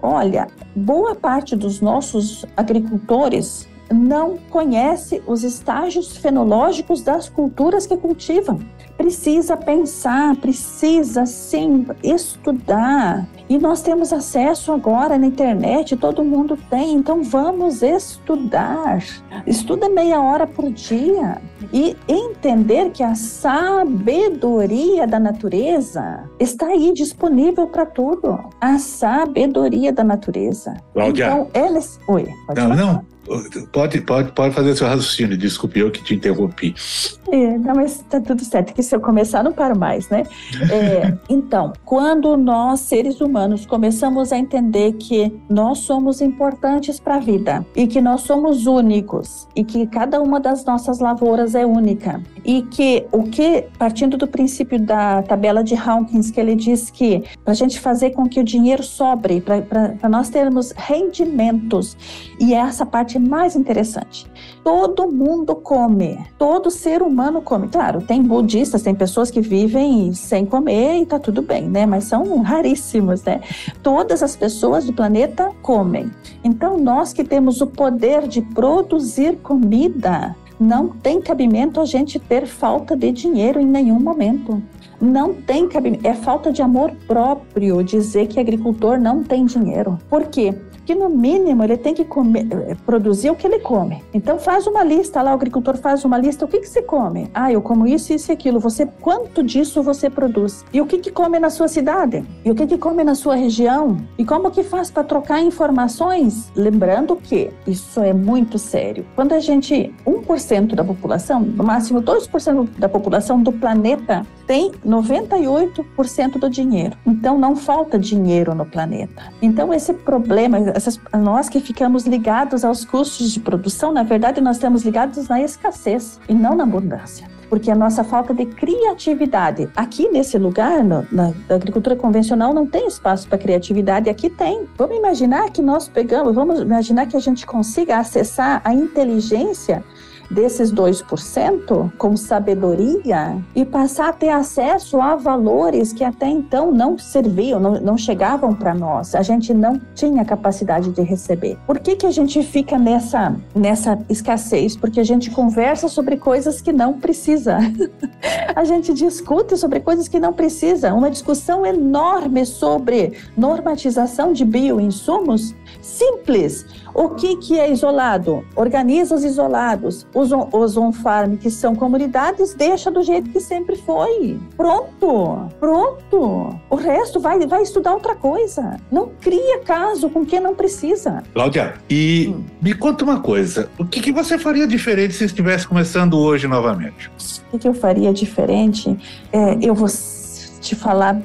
Olha, boa parte dos nossos agricultores não conhece os estágios fenológicos das culturas que cultivam. Precisa pensar, precisa sim estudar. E nós temos acesso agora na internet, todo mundo tem, então vamos estudar. Estuda meia hora por dia e entender que a sabedoria da natureza está aí disponível para tudo. A sabedoria da natureza. Cláudia. Então, eles. Oi, pode não, falar. não. Pode, pode, pode fazer seu raciocínio, desculpe eu que te interrompi. É, não, mas tá tudo certo, que se eu começar não paro mais, né? É, então, quando nós, seres humanos, começamos a entender que nós somos importantes para a vida e que nós somos únicos e que cada uma das nossas lavouras é única e que o que, partindo do princípio da tabela de Hawkins, que ele diz que para a gente fazer com que o dinheiro sobre, para nós termos rendimentos, e é essa parte parte mais interessante. Todo mundo come, todo ser humano come. Claro, tem budistas, tem pessoas que vivem sem comer e tá tudo bem, né? Mas são raríssimos, né? Todas as pessoas do planeta comem. Então, nós que temos o poder de produzir comida, não tem cabimento a gente ter falta de dinheiro em nenhum momento. Não tem cabimento. É falta de amor próprio dizer que agricultor não tem dinheiro. Por quê? Que no mínimo ele tem que comer, eh, produzir o que ele come. Então faz uma lista lá, o agricultor faz uma lista, o que, que você come? Ah, eu como isso, isso e aquilo. Você, quanto disso você produz? E o que, que come na sua cidade? E o que, que come na sua região? E como que faz para trocar informações? Lembrando que isso é muito sério. Quando a gente, 1% da população, no máximo 2% da população do planeta tem 98% do dinheiro. Então não falta dinheiro no planeta. Então esse problema, essas, nós que ficamos ligados aos custos de produção, na verdade nós estamos ligados na escassez e não na abundância porque a nossa falta de criatividade. Aqui nesse lugar, no, na agricultura convencional, não tem espaço para criatividade, aqui tem. Vamos imaginar que nós pegamos, vamos imaginar que a gente consiga acessar a inteligência desses 2% com sabedoria e passar a ter acesso a valores que até então não serviam, não, não chegavam para nós. A gente não tinha capacidade de receber. Por que, que a gente fica nessa, nessa escassez? Porque a gente conversa sobre coisas que não precisa. a gente discute sobre coisas que não precisa. Uma discussão enorme sobre normatização de bioinsumos simples. O que, que é isolado? Organiza os isolados. Os, os on-farm, que são comunidades, deixa do jeito que sempre foi. Pronto, pronto. O resto vai, vai estudar outra coisa. Não cria caso com quem não precisa. Cláudia, e hum. me conta uma coisa. O que, que você faria diferente se estivesse começando hoje novamente? O que, que eu faria diferente? É, eu vou te falar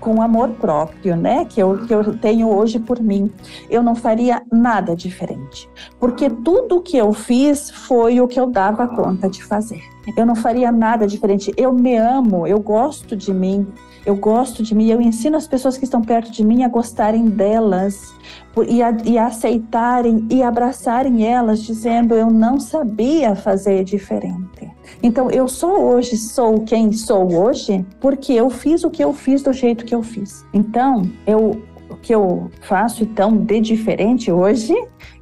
com amor próprio, né? Que eu, que eu tenho hoje por mim. Eu não faria nada diferente, porque tudo que eu fiz foi o que eu dava conta de fazer. Eu não faria nada diferente. Eu me amo, eu gosto de mim, eu gosto de mim. Eu ensino as pessoas que estão perto de mim a gostarem delas e, a, e a aceitarem e abraçarem elas, dizendo: Eu não sabia fazer diferente. Então, eu sou hoje, sou quem sou hoje, porque eu fiz o que eu fiz do jeito que eu fiz. Então, eu, o que eu faço então de diferente hoje,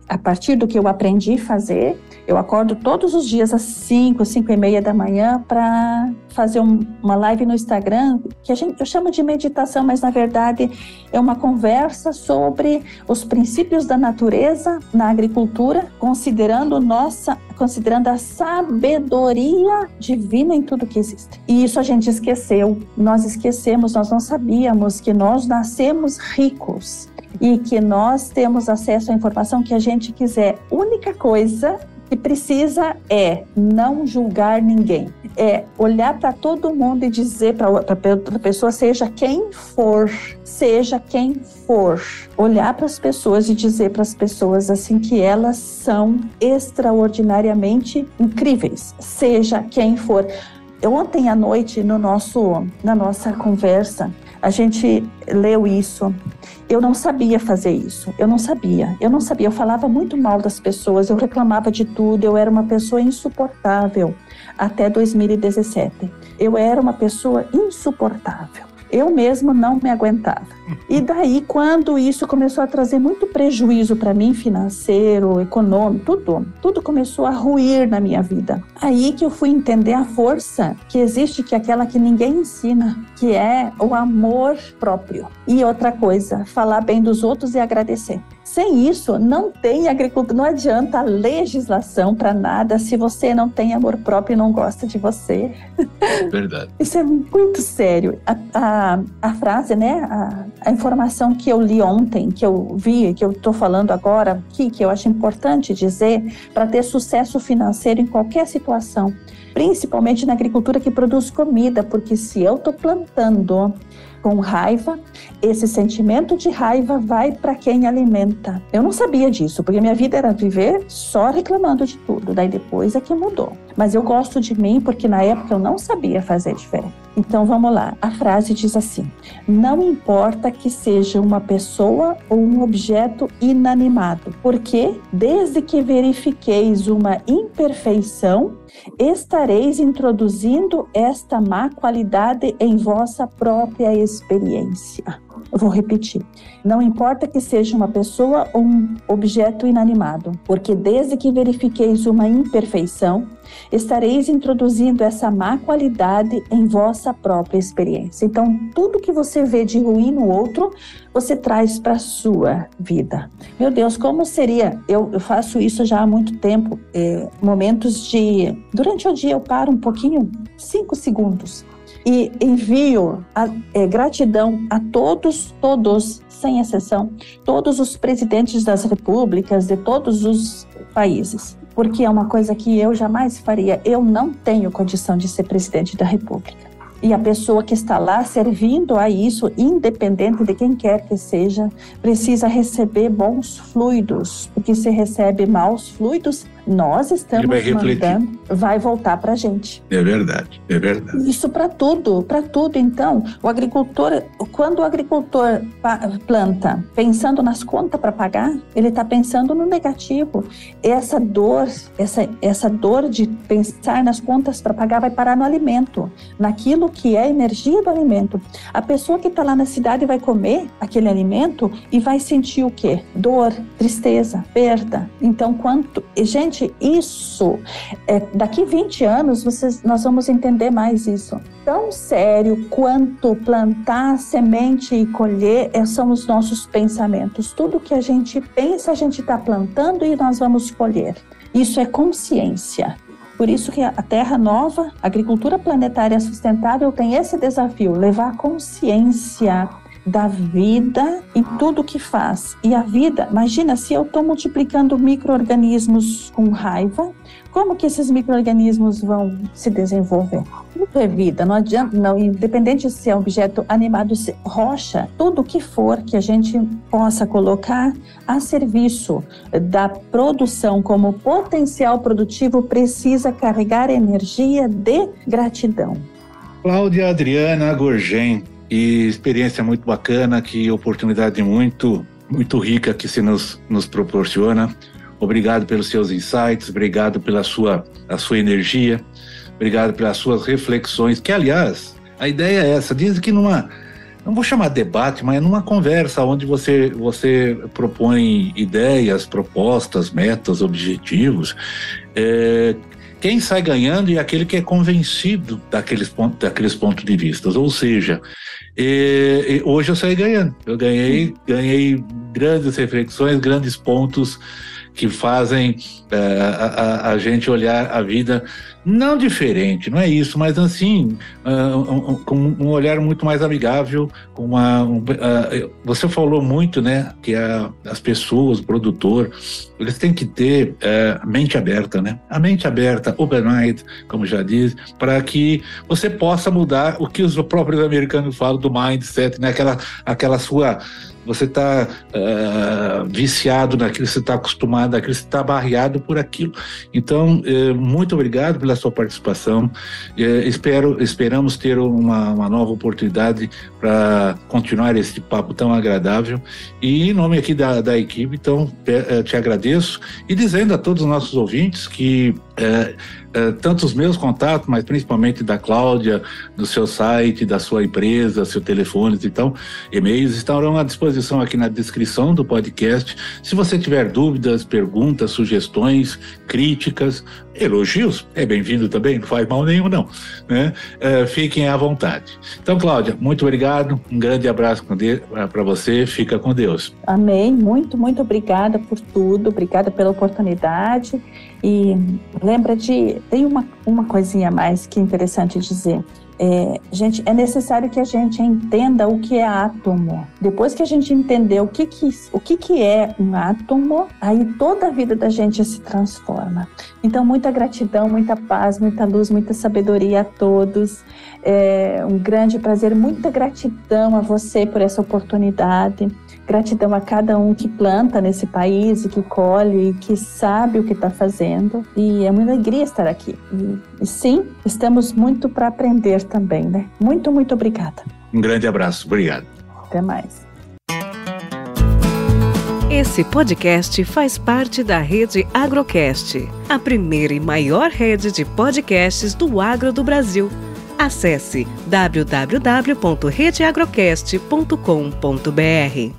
a partir do que eu aprendi a fazer, eu acordo todos os dias às 5, 5 e meia da manhã para fazer um, uma live no Instagram, que a gente, eu chamo de meditação, mas na verdade é uma conversa sobre os princípios da natureza na agricultura, considerando nossa, considerando a sabedoria divina em tudo que existe. E isso a gente esqueceu. Nós esquecemos, nós não sabíamos que nós nascemos ricos e que nós temos acesso à informação que a gente quiser. Única coisa que precisa é não julgar ninguém, é olhar para todo mundo e dizer para outra pessoa, seja quem for, seja quem for, olhar para as pessoas e dizer para as pessoas assim que elas são extraordinariamente incríveis, seja quem for. Ontem à noite no nosso na nossa conversa a gente leu isso. Eu não sabia fazer isso. Eu não sabia. Eu não sabia. Eu falava muito mal das pessoas. Eu reclamava de tudo. Eu era uma pessoa insuportável até 2017. Eu era uma pessoa insuportável eu mesmo não me aguentava. E daí, quando isso começou a trazer muito prejuízo para mim, financeiro, econômico, tudo, tudo começou a ruir na minha vida. Aí que eu fui entender a força que existe, que é aquela que ninguém ensina, que é o amor próprio. E outra coisa, falar bem dos outros e agradecer. Sem isso, não tem agricultura, não adianta legislação para nada se você não tem amor próprio e não gosta de você. Verdade. Isso é muito sério. A, a, a frase, né, a, a, informação que eu li ontem, que eu vi, que eu estou falando agora aqui, que eu acho importante dizer, para ter sucesso financeiro em qualquer situação, principalmente na agricultura que produz comida, porque se eu estou plantando com raiva, esse sentimento de raiva vai para quem alimenta. Eu não sabia disso, porque minha vida era viver só reclamando de tudo. Daí depois é que mudou. Mas eu gosto de mim porque na época eu não sabia fazer diferente. Então vamos lá. A frase diz assim: Não importa que seja uma pessoa ou um objeto inanimado, porque desde que verifiqueis uma imperfeição, estareis introduzindo esta má qualidade em vossa própria experiência. Eu vou repetir. Não importa que seja uma pessoa ou um objeto inanimado, porque desde que verifiqueis uma imperfeição, estareis introduzindo essa má qualidade em vossa própria experiência. Então, tudo que você vê de ruim no outro, você traz para a sua vida. Meu Deus, como seria? Eu, eu faço isso já há muito tempo. É, momentos de. Durante o dia, eu paro um pouquinho, cinco segundos e envio a, é, gratidão a todos, todos, sem exceção, todos os presidentes das repúblicas de todos os países, porque é uma coisa que eu jamais faria. Eu não tenho condição de ser presidente da república. E a pessoa que está lá servindo a isso, independente de quem quer que seja, precisa receber bons fluidos, porque se recebe maus fluidos, nós estamos vai mandando, vai voltar para a gente. É verdade, é verdade. Isso para tudo, para tudo. Então, o agricultor, quando o agricultor planta pensando nas contas para pagar, ele está pensando no negativo. Essa dor, essa, essa dor de pensar nas contas para pagar vai parar no alimento, naquilo que é energia do alimento. A pessoa que está lá na cidade vai comer aquele alimento e vai sentir o quê? Dor, tristeza, perda. Então, quanto. Gente, Isso, é, daqui 20 anos, vocês, nós vamos entender mais isso. Tão sério quanto plantar semente e colher é, são os nossos pensamentos. Tudo que a gente pensa, a gente está plantando e nós vamos colher. Isso é consciência. Por isso que a Terra Nova, a agricultura planetária sustentável tem esse desafio, levar consciência da vida em tudo que faz. E a vida, imagina se eu estou multiplicando micro-organismos com raiva, como que esses micro-organismos vão se desenvolver? Tudo é vida, não adianta, não, independente se é objeto animado, rocha, tudo que for que a gente possa colocar a serviço da produção como potencial produtivo precisa carregar energia de gratidão. Cláudia Adriana Gorgen, e experiência muito bacana, que oportunidade muito, muito rica que se nos, nos proporciona. Obrigado pelos seus insights, obrigado pela sua, a sua energia. obrigado pelas suas reflexões, que aliás, a ideia é essa, dizem que numa não vou chamar debate, mas numa conversa onde você, você propõe ideias, propostas, metas, objetivos, é, quem sai ganhando é aquele que é convencido daqueles, pontos, daqueles pontos de vista. Ou seja, e, e hoje eu saí ganhando. Eu ganhei, ganhei grandes reflexões, grandes pontos que fazem é, a, a, gente olhar a vida não diferente, não é isso, mas assim, uh, um, com um olhar muito mais amigável, uma, um, uh, você falou muito, né, que a, as pessoas, o produtor, eles têm que ter uh, mente aberta, né, a mente aberta, open mind, como já diz, para que você possa mudar o que os próprios americanos falam do mindset, né, aquela, aquela sua você está uh, viciado naquilo, você está acostumado naquilo, você está barreado por aquilo. Então, uh, muito obrigado pela sua participação. Uh, espero, esperamos ter uma, uma nova oportunidade para continuar esse papo tão agradável. E em nome aqui da, da equipe, então, eh, te agradeço e dizendo a todos os nossos ouvintes que é, tanto os meus contatos, mas principalmente da Cláudia, do seu site, da sua empresa, seu telefone, então, e-mails estarão à disposição aqui na descrição do podcast. Se você tiver dúvidas, perguntas, sugestões, críticas, elogios, é bem-vindo também, não faz mal nenhum, não. Né? É, fiquem à vontade. Então, Cláudia, muito obrigado, um grande abraço para você, fica com Deus. Amém, muito, muito obrigada por tudo, obrigada pela oportunidade. E lembra de. Tem uma, uma coisinha mais que é interessante dizer. É, gente, é necessário que a gente entenda o que é átomo. Depois que a gente entender o que, que, o que, que é um átomo, aí toda a vida da gente se transforma. Então, muita gratidão, muita paz, muita luz, muita sabedoria a todos. É um grande prazer, muita gratidão a você por essa oportunidade. Gratidão a cada um que planta nesse país e que colhe e que sabe o que está fazendo. E é uma alegria estar aqui. E, e sim, estamos muito para aprender também, né? Muito, muito obrigada. Um grande abraço. Obrigado. Até mais. Esse podcast faz parte da rede Agrocast, a primeira e maior rede de podcasts do agro do Brasil. Acesse www.redeagrocast.com.br.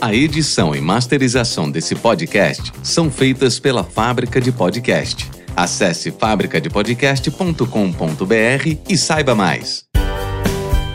A edição e masterização desse podcast são feitas pela Fábrica de Podcast. Acesse fabricadepodcast.com.br e saiba mais.